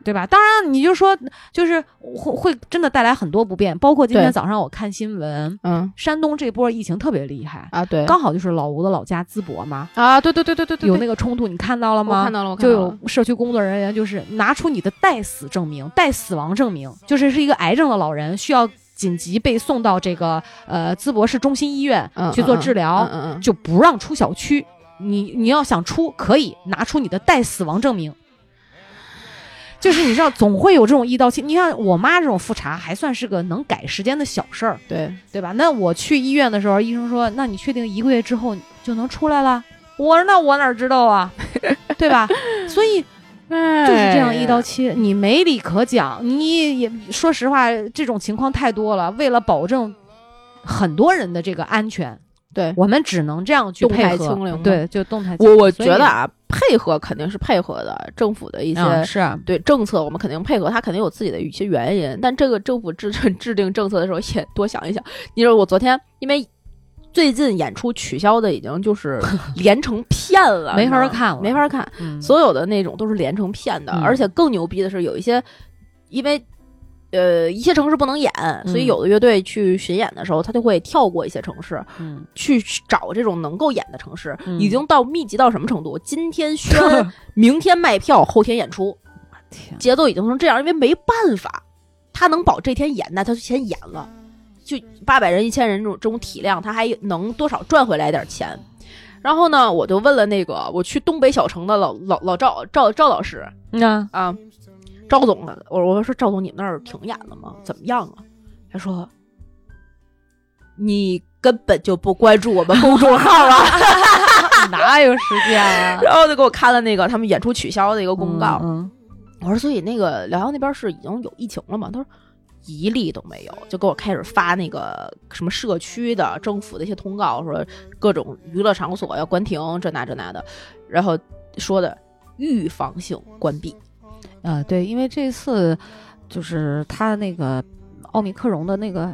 对吧？当然，你就说就是会会真的带来很多不便，包括今天早上我看新闻，嗯山东这波疫情特别厉害，啊对，刚好就是老吴的老家淄博嘛，啊对对对对对对，有那个冲突，你看到了我吗？看到了，我看就到了有社区工作人员就是拿出你的待死证明、待死亡证明，就是是一个癌症的老人需要紧急被送到这个呃淄博市中心医院嗯去做治疗，嗯嗯嗯，就不让出小区。你你要想出，可以拿出你的待死亡证明。就是你知道，总会有这种一刀切。你看我妈这种复查，还算是个能改时间的小事儿，对，对吧？那我去医院的时候，医生说，那你确定一个月之后就能出来了？我说那我哪知道啊，(laughs) 对吧？所以就就是这样一刀切，你没理可讲。你也说实话，这种情况太多了。为了保证很多人的这个安全，对。我们只能这样去动态配合清零对，就动态清我零。所以我觉得，啊，配合肯定是配合的，政府的一些、嗯，是啊，对政策，我们肯定配合，他肯定有自己的一些原因。但这个政府制 (laughs) 制定政策的时候，也多想一想。你说我昨天因为最近演出取消的已经就是 (laughs) 连成片了，没你知道吗法看了没法看。嗯，所有的那种都是连成片的，嗯而且更牛逼的是有一些，因为。呃，一些城市不能演，所以嗯有的乐队去巡演的时候，他就会跳过一些城市，嗯，去找这种能够演的城市。嗯已经到密集到什么程度？今天宣，(laughs) 明天卖票，后天演出，节奏已经成这样，因为没办法，他能保这天演，那他就先演了。就八百人、一千人这种这种体量，他还能多少赚回来点钱。然后呢，我就问了那个我去东北小城的老老老赵赵赵老师那啊，赵总啊，我我说赵总，你们那儿停演了吗？怎么样啊？他说你根本就不关注我们公众号啊。(laughs) 哪有时间啊？然后就给我看了那个他们演出取消的一个公告。嗯，我说，所以那个辽阳那边是已经有疫情了吗？他说一例都没有，就给我开始发那个什么社区的、政府的一些通告，说各种娱乐场所要关停，这那这那的，然后说的预防性关闭。呃，对，因为这次就是他那个奥密克戎的那个，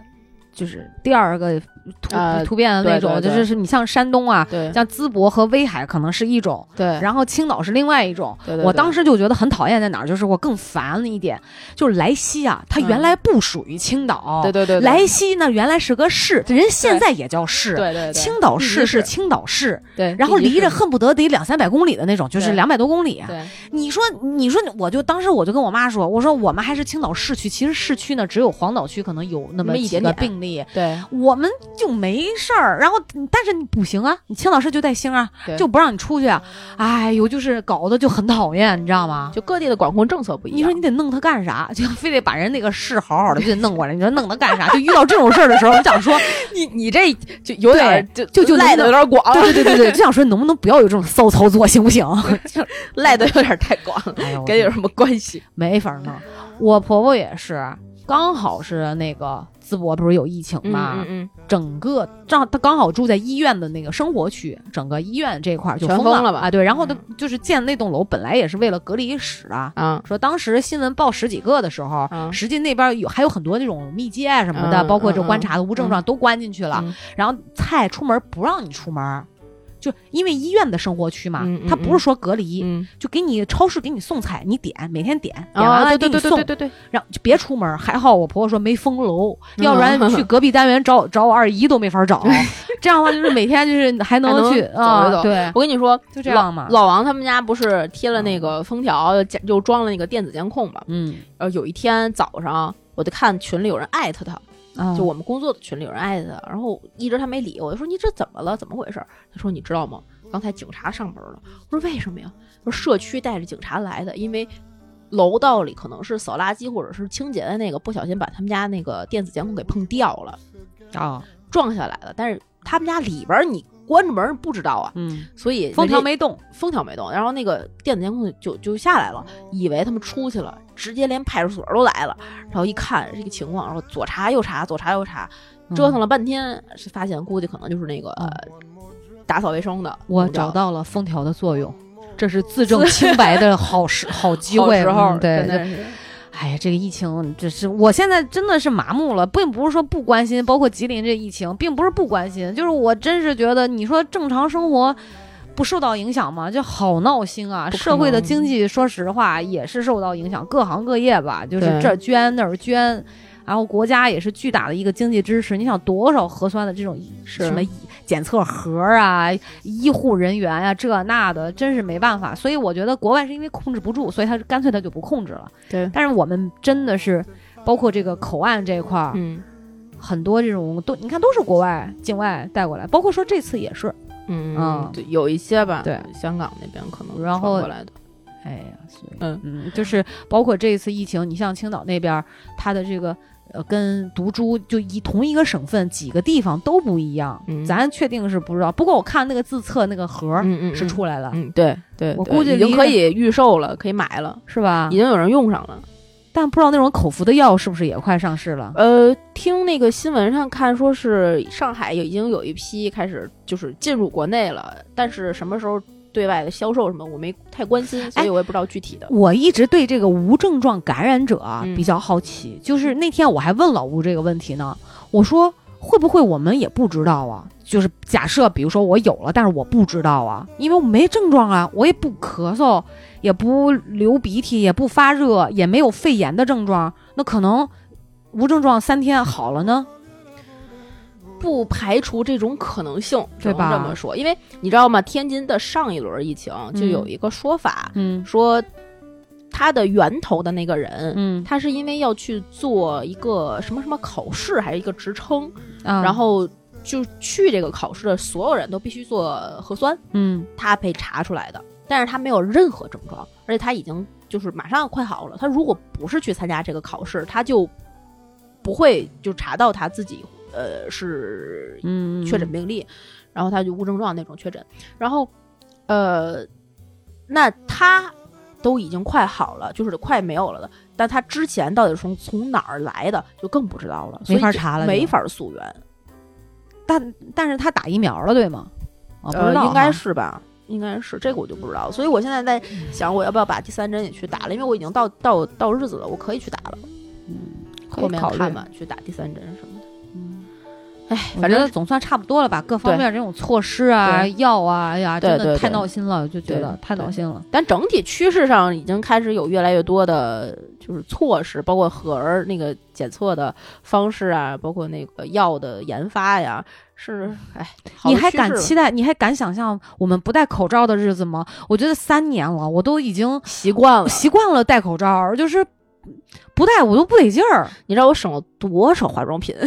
就是第二个突、呃突变的那种，对对对就是是你像山东啊，像淄博和威海可能是一种，对。然后青岛是另外一种。我当时就觉得很讨厌在哪儿，就是我更烦了一点，就是莱西啊，它原嗯来不属于青岛，对对对，对。莱西呢原来是个市，人现在也叫市，对对对。青岛市是青岛市，对，然后离着恨不得得两三百公里的那种，就是两百多公里啊。对。你说，你说，我就当时我就跟我妈说，我说我们还是青岛市区，其实市区呢只有黄岛区可能有那那么一点点病例，对。我们就没事儿。然后，但是你不行啊，你青岛市就带星啊，就不让你出去啊。哎呦，就是搞得就很讨厌，你知道吗？就各地的管控政策不一样。你说你得弄他干啥？(laughs) 就非得把人那个市好好的就得弄过来。你说弄他干啥？就遇到这种事儿的时候，我想说，(laughs) 你你这就有点儿就就就赖的有点广，对对对对对，就想说能不能不要有这种骚操作，行不行？就 (laughs) 赖的有点太广了，跟你，有什么关系？没法弄。我婆婆也是，刚好是那个淄博不是有疫情嘛，嗯嗯整个正他刚好住在医院的那个生活区，整个医院这块儿就全封封了吧？啊？对，然后他嗯。就是建那栋楼本来也是为了隔离室啊。嗯啊，说当时新闻报十几个的时候，嗯。实际那边有还有很多那种密接啊什么的，嗯包括这嗯观察的无症状都关进去了。嗯。然后菜出门不让你出门，就因为医院的生活区嘛，他不是说隔离，嗯，就给你超市给你送菜，你点每天点，点完啊，了给你送对对对对，对对，让就别出门。还好我婆婆说没封楼，嗯要不然去隔壁单元找找我二姨都没法找。(laughs) 这样的话就是每天就是还还能能去走一啊，走对，我跟你说，就这样嘛。老王他们家不是贴了那个封条，又装了那个电子监控嘛？嗯，然后有一天早上，我就看群里有人艾特他，啊就我们工作的群里有人艾特他，然后一直他没理我，我就说你这怎么了？怎么回事？他说你知道吗？刚才警察上门了。我说为什么呀？说社区带着警察来的，因为楼道里可能是扫垃圾或者是清洁的那个不小心把他们家那个电子监控给碰掉了，啊，撞下来了。但是他们家里边儿你关着门不知道啊，嗯，所以封条没动，封条没动，然后那个电子监控就就下来了，以为他们出去了，直接连派出所都来了，然后一看这个情况，然后左查右查，左查右查，折腾了半天，是发现估计可能就是那个、打扫卫生的，我找到了封条的作用，这是自证 (laughs) 清白的好时好机会。好时候，嗯对，这真的是哎呀，这个疫情，这是我现在真的是麻木了，并不是说不关心，包括吉林这疫情，并不是不关心，就是我真是觉得，你说正常生活不受到影响吗？就好闹心啊！社会的经济，说实话也是受到影响，各行各业吧，就是这捐那儿捐。然后国家也是巨大的一个经济支持，你想多少核酸的这种什么检测盒啊、医护人员啊、这那的，真是没办法。所以我觉得国外是因为控制不住，所以他干脆他就不控制了。对，但是我们真的是，包括这个口岸这一块儿，嗯很多这种都你看都是国外境外带过来，包括说这次也是，嗯嗯对，有一些吧，对，香港那边可能然后来的，哎呀，所以嗯嗯，就是包括这一次疫情，你像青岛那边儿，它的这个。呃，跟毒株就一同一个省份几个地方都不一样，嗯咱确定是不知道。不过我看那个自测那个盒儿是出来了，嗯，对对，我估计已经可以预售了，可以买了，是吧已？经有人用上了。但不知道那种口服的药是不是也快上市了？呃，听那个新闻上看，说是上海已经有一批开始就是进入国内了，但是什么时候对外的销售什么，我没太关心，所以我也不知道具体的。我一直对这个无症状感染者啊嗯比较好奇，就是那天我还问老吴这个问题呢，我说会不会我们也不知道啊？就是假设比如说我有了，但是我不知道啊，因为我没症状啊，我也不咳嗽，也不流鼻涕，也不发热，也没有肺炎的症状，那可能无症状三天好了呢？不排除这种可能性，只能对吧这么说，因为你知道吗？天津的上一轮疫情就有一个说法，嗯。说他的源头的那个人，嗯。他是因为要去做一个什么什么考试，还是一个职称，啊，然后就去这个考试的所有人都必须做核酸，嗯。他被查出来的，但是他没有任何症状，而且他已经就是马上快好了。他如果不是去参加这个考试，他就不会就查到他自己呃是嗯确诊病例，然后他就无症状那种确诊，然后呃，那他都已经快好了，就是快没有了的，但他之前到底是从从哪儿来的，就更不知道了，没法查了没法溯源，但但是他打疫苗了对吗？啊，不知呃，应该是吧。应该是这个我就不知道，所以我现在在想我要不要把第三针也去打了，因为我已经到到到日子了，我可以去打了。嗯后面看吧，去打第三针什么的。嗯哎，反正总算差不多了吧，各方面这种措施啊、药啊，哎呀，真的太闹心了，就觉得太闹心了。但整体趋势上已经开始有越来越多的，就是措施，包括核儿那个检测的方式啊，包括那个药的研发呀，是哎，你还敢期待？你还敢想象我们不戴口罩的日子吗？我觉得三年了，我都已经习惯了？习惯了戴口罩，就是不戴我都不得劲儿。你知道我省了多少化妆品？(laughs)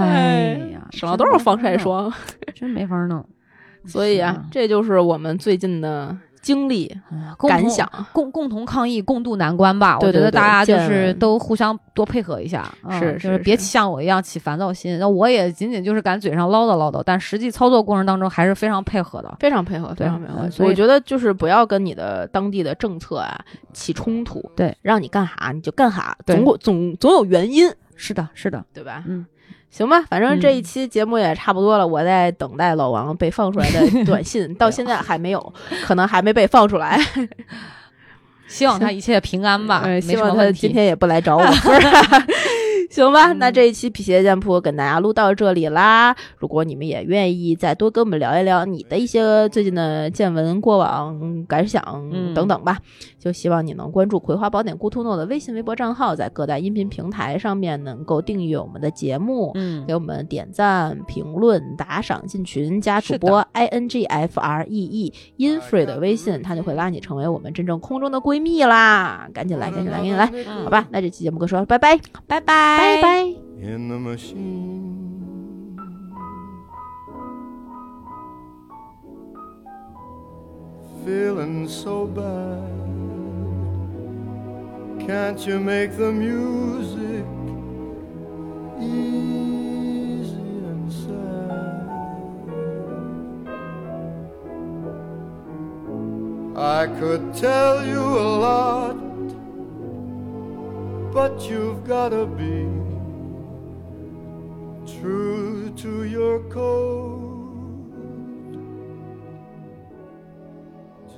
哎呀，省了多少防晒霜？真没法弄。(laughs) 所以啊，这就是我们最近的经历感想。共共同抗疫，共度难关吧。我觉得大家就是都互相多配合一下，嗯是就是别像我一样起烦躁心。那我也仅仅就是敢嘴上唠叨唠叨，但实际操作过程当中还是非常配合的。非常配合，非常配合嗯。所以我觉得就是不要跟你的当地的政策啊起冲突，对，让你干啥你就干啥，总有总总有原因，是的，是的，对吧？嗯，行吧，反正这一嗯期节目也差不多了，我在等待老王被放出来的 (laughs) 短信，到现在还没有，可能还没被放出来。(laughs) 希望他一切平安吧，(laughs) 呃，希望他。今天也不来找我，行吧，嗯那这一期皮鞋店铺跟大家录到这里啦。如果你们也愿意再多跟我们聊一聊你的一些最近的见闻、过往感想嗯等等吧，就希望你能关注《葵花宝典 Good to Know》的微信、微博账号，在各大音频平台上面能够订阅我们的节目。嗯给我们点赞、评论、打赏、进群，加主播 i n g f r e e infree 的微信，他就会拉你成为我们真正空中的闺蜜啦！赶紧来，赶紧来，赶紧来，嗯好吧？那这期节目哥说拜拜，拜拜拜拜。in the machine. Feeling so bad. Can't you make the music easy and sad? I could tell you a lot, but you've gotta be true to your code.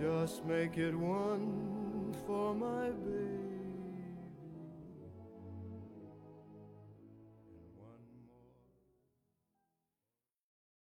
Just make it one for my baby.